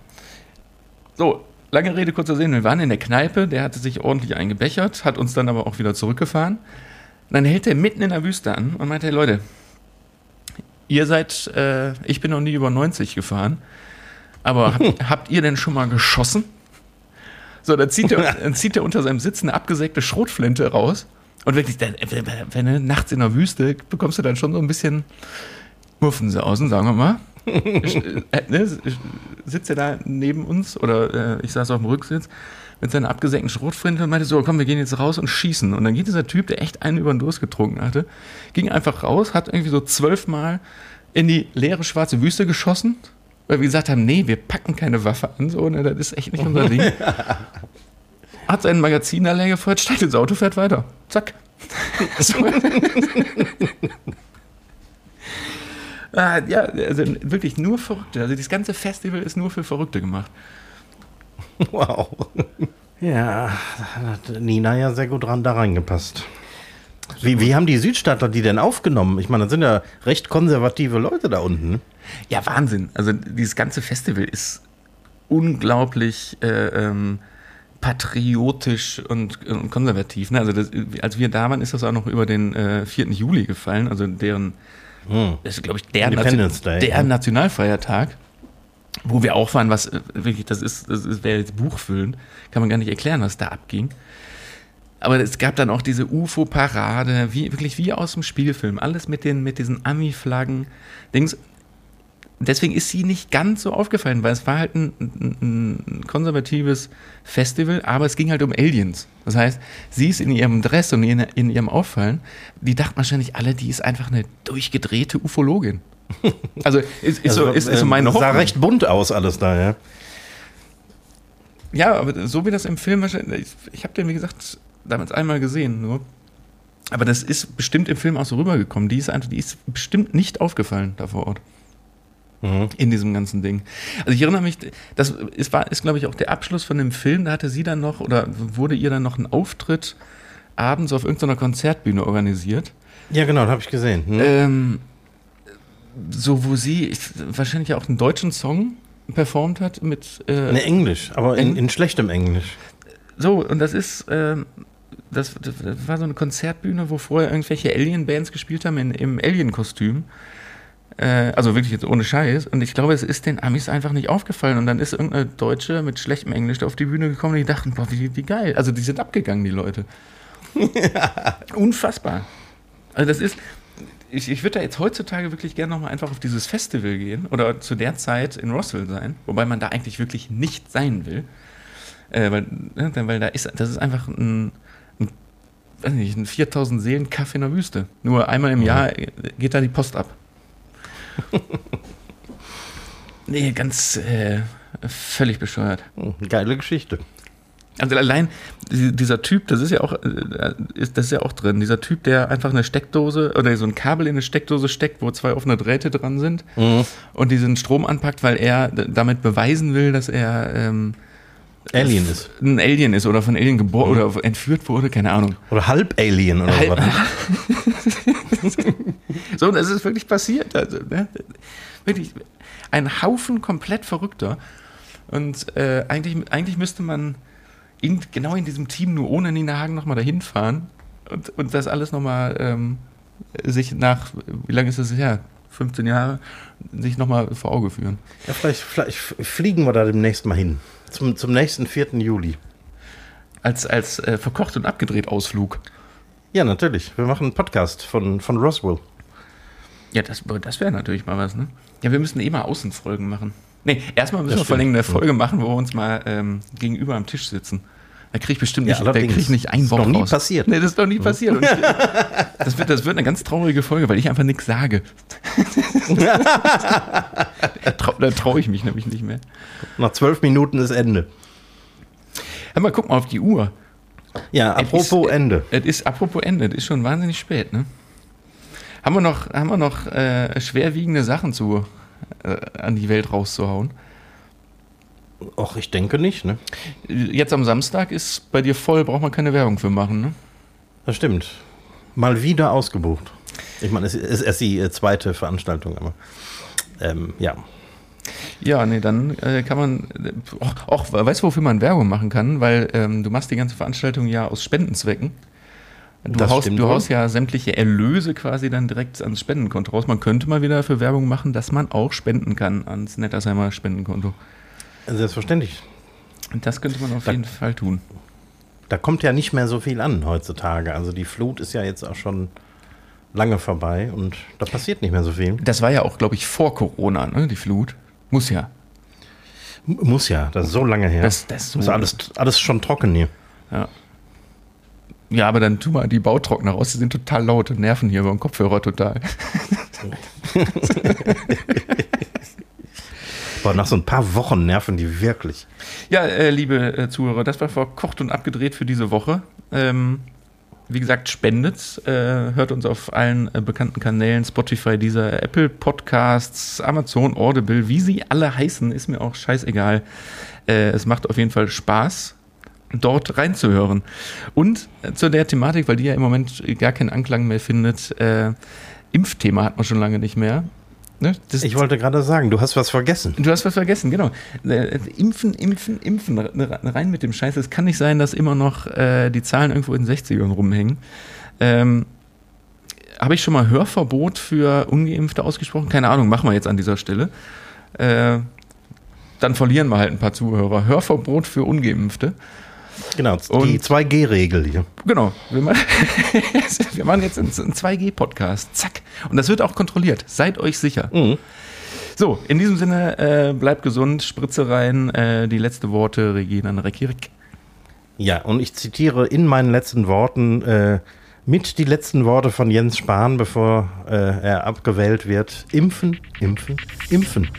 Speaker 2: So, lange Rede, kurzer Sinn. Wir waren in der Kneipe, der hatte sich ordentlich eingebechert, hat uns dann aber auch wieder zurückgefahren. Dann hält er mitten in der Wüste an und meinte, hey Leute, ihr seid, äh, ich bin noch nie über 90 gefahren, aber habt, habt ihr denn schon mal geschossen? So, dann zieht, er, dann zieht er unter seinem Sitz eine abgesägte Schrotflinte raus. Und wirklich, wenn du nachts in der Wüste bekommst du dann schon so ein bisschen Muffen sie außen, sagen wir mal. Ich, äh, ne, sitzt er da neben uns oder äh, ich saß auf dem Rücksitz mit seiner abgesenkten Schrotflinte und meinte so, komm, wir gehen jetzt raus und schießen. Und dann geht dieser Typ, der echt einen über den Durst getrunken hatte, ging einfach raus, hat irgendwie so zwölfmal in die leere schwarze Wüste geschossen, weil wir gesagt haben, nee, wir packen keine Waffe an, so, ne, das ist echt nicht unser Ding. hat sein Magazin da leer gefeuert, steigt ins Auto, fährt weiter. Zack. ah, ja, also wirklich nur Verrückte. Also das ganze Festival ist nur für Verrückte gemacht.
Speaker 1: Wow. Ja, da hat Nina ja sehr gut dran da reingepasst. Wie, wie haben die Südstaater die denn aufgenommen? Ich meine, das sind ja recht konservative Leute da unten.
Speaker 2: Ja, Wahnsinn. Also dieses ganze Festival ist unglaublich äh, ähm, patriotisch und, und konservativ. Ne? Also das, als wir da waren, ist das auch noch über den äh, 4. Juli gefallen, also deren, hm. das ist glaube ich der, Nation, der. Nationalfeiertag. Wo wir auch waren, was äh, wirklich, das ist, das wäre jetzt Buchfüllen, kann man gar nicht erklären, was da abging. Aber es gab dann auch diese UFO-Parade, wie, wirklich wie aus dem Spielfilm. Alles mit, den, mit diesen Ami-Flaggen. Deswegen ist sie nicht ganz so aufgefallen, weil es war halt ein, ein, konservatives Festival, aber es ging halt um Aliens. Das heißt, sie ist in ihrem Dress und in, in ihrem Auffallen, die dachten wahrscheinlich alle, die ist einfach eine durchgedrehte Ufologin. Also ist, ist, also, so, ist, ist so meine
Speaker 1: Hoffnung. sah recht bunt aus alles da, ja.
Speaker 2: Ja, aber so wie das im Film wahrscheinlich, ich, ich habe den, wie gesagt, damals einmal gesehen, nur. Aber das ist bestimmt im Film auch so rübergekommen. Die ist einfach, die ist bestimmt nicht aufgefallen da vor Ort. Mhm. In diesem ganzen Ding. Also ich erinnere mich, das ist, war, ist glaube ich auch der Abschluss von dem Film. Da hatte sie dann noch, oder wurde ihr dann noch ein Auftritt abends auf irgendeiner Konzertbühne organisiert.
Speaker 1: Ja, genau, habe ich gesehen.
Speaker 2: Hm. Ähm, so, wo sie ich, wahrscheinlich auch einen deutschen Song performt hat mit.
Speaker 1: Äh, in Englisch, aber in, in schlechtem Englisch.
Speaker 2: So, und das ist, ähm, das, das, war so eine Konzertbühne, wo vorher irgendwelche Alien-Bands gespielt haben in, im Alien-Kostüm. Äh, also wirklich jetzt ohne Scheiß. Und ich glaube, es ist den Amis einfach nicht aufgefallen. Und dann ist irgendeine Deutsche mit schlechtem Englisch auf die Bühne gekommen und die dachten, boah, wie, wie geil. Also die sind abgegangen, die Leute. Unfassbar. Also das ist, ich, ich würde da jetzt heutzutage wirklich gerne nochmal einfach auf dieses Festival gehen oder zu der Zeit in Roswell sein, wobei man da eigentlich wirklich nicht sein will. Äh, weil, ne, weil da ist, das ist einfach ein, ein, weiß nicht, ein 4000 Seelen Kaffee in der Wüste. Nur einmal im mhm. Jahr geht da die Post ab. nee, ganz äh, völlig bescheuert.
Speaker 1: Geile Geschichte.
Speaker 2: Also allein dieser Typ, das ist ja auch, äh, ist, das ist ja auch drin. Dieser Typ, der einfach eine Steckdose oder so ein Kabel in eine Steckdose steckt, wo zwei offene Drähte dran sind mhm. und diesen Strom anpackt, weil er damit beweisen will, dass er ähm,
Speaker 1: Alien ist.
Speaker 2: Ein Alien ist oder von Alien geboren mhm. oder entführt wurde, keine Ahnung.
Speaker 1: Oder Halb-Alien oder Halb
Speaker 2: was. so, das ist wirklich passiert. Also, ne? Wirklich ein Haufen komplett Verrückter. Und äh, eigentlich, eigentlich müsste man in, genau in diesem Team nur ohne Nina Hagen nochmal dahin fahren und, und das alles nochmal ähm, sich nach, wie lange ist das her? 15 Jahre, sich nochmal vor Auge führen.
Speaker 1: Ja, vielleicht, vielleicht fliegen wir da demnächst mal hin. Zum, zum nächsten 4. Juli.
Speaker 2: Als, als äh, verkocht und abgedreht Ausflug.
Speaker 1: Ja, natürlich. Wir machen einen Podcast von, von Roswell.
Speaker 2: Ja, das, das wäre natürlich mal was, ne? Ja, wir müssen eh mal Außenfolgen machen. Nee, erstmal müssen das wir vor allem eine Folge machen, wo wir uns mal ähm, gegenüber am Tisch sitzen. Da kriege ich bestimmt nicht, ja, da krieg ich nicht ein Wort
Speaker 1: Das ist noch nie raus. passiert.
Speaker 2: Nee, das ist noch nie passiert. Ich, das, wird, das wird eine ganz traurige Folge, weil ich einfach nichts sage. da traue trau ich mich nämlich nicht mehr.
Speaker 1: Nach zwölf Minuten ist Ende.
Speaker 2: Ja, mal guck mal auf die Uhr.
Speaker 1: Ja, apropos
Speaker 2: ist,
Speaker 1: Ende.
Speaker 2: Es ist apropos Ende, es ist schon wahnsinnig spät, ne? Haben wir noch, haben wir noch äh, schwerwiegende Sachen zu, äh, an die Welt rauszuhauen?
Speaker 1: Ach, ich denke nicht, ne?
Speaker 2: Jetzt am Samstag ist bei dir voll, braucht man keine Werbung für machen, ne?
Speaker 1: Das stimmt. Mal wieder ausgebucht. Ich meine, es ist erst die äh, zweite Veranstaltung, aber ähm, ja.
Speaker 2: Ja, nee, dann äh, kann man auch, weißt du, wofür man Werbung machen kann? Weil ähm, du machst die ganze Veranstaltung ja aus Spendenzwecken. Du, das haust, du haust ja sämtliche Erlöse quasi dann direkt ans Spendenkonto raus. Man könnte mal wieder für Werbung machen, dass man auch spenden kann ans Nettersheimer Spendenkonto.
Speaker 1: Selbstverständlich.
Speaker 2: Und das könnte man auf da, jeden Fall tun.
Speaker 1: Da kommt ja nicht mehr so viel an heutzutage. Also die Flut ist ja jetzt auch schon lange vorbei und da passiert nicht mehr so viel.
Speaker 2: Das war ja auch, glaube ich, vor Corona, ne, die Flut. Muss ja.
Speaker 1: Muss ja, das ist so lange her.
Speaker 2: Das, das, so
Speaker 1: ist alles, alles schon trocken hier.
Speaker 2: Ja. Ja, aber dann tu mal die Bautrockner raus, die sind total laut und nerven hier beim Kopfhörer total.
Speaker 1: Boah, nach so ein paar Wochen nerven die wirklich.
Speaker 2: Ja, äh, liebe äh, Zuhörer, das war verkocht und abgedreht für diese Woche. Ähm, wie gesagt, spendet, äh, hört uns auf allen äh, bekannten Kanälen, Spotify, dieser Apple Podcasts, Amazon, Audible, wie sie alle heißen, ist mir auch scheißegal. Äh, es macht auf jeden Fall Spaß, dort reinzuhören. Und äh, zu der Thematik, weil die ja im Moment gar keinen Anklang mehr findet, äh, Impfthema hat man schon lange nicht mehr.
Speaker 1: Ne? ich wollte gerade sagen, du hast was vergessen.
Speaker 2: Du hast was vergessen, genau. Äh, impfen, impfen, impfen, rein mit dem Scheiß. Es kann nicht sein, dass immer noch äh, die Zahlen irgendwo in den 60ern rumhängen. Ähm, Habe ich schon mal Hörverbot für Ungeimpfte ausgesprochen? Keine Ahnung, machen wir jetzt an dieser Stelle. Äh, dann verlieren wir halt ein paar Zuhörer. Hörverbot für Ungeimpfte.
Speaker 1: Genau, die 2G-Regel hier.
Speaker 2: Genau. Wir machen, wir machen jetzt einen 2G-Podcast. Zack. Und das wird auch kontrolliert. Seid euch sicher. Mhm. So, in diesem Sinne, äh, bleibt gesund, Spritze rein. Äh, die letzte Worte, Regina Rekirik.
Speaker 1: Ja, und ich zitiere in meinen letzten Worten äh, mit die letzten Worte von Jens Spahn, bevor äh, er abgewählt wird. Impfen, impfen, impfen.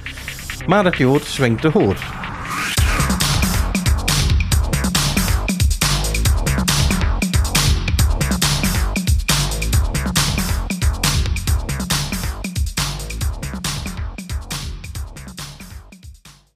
Speaker 1: Madet Jod, schwenkte Hut.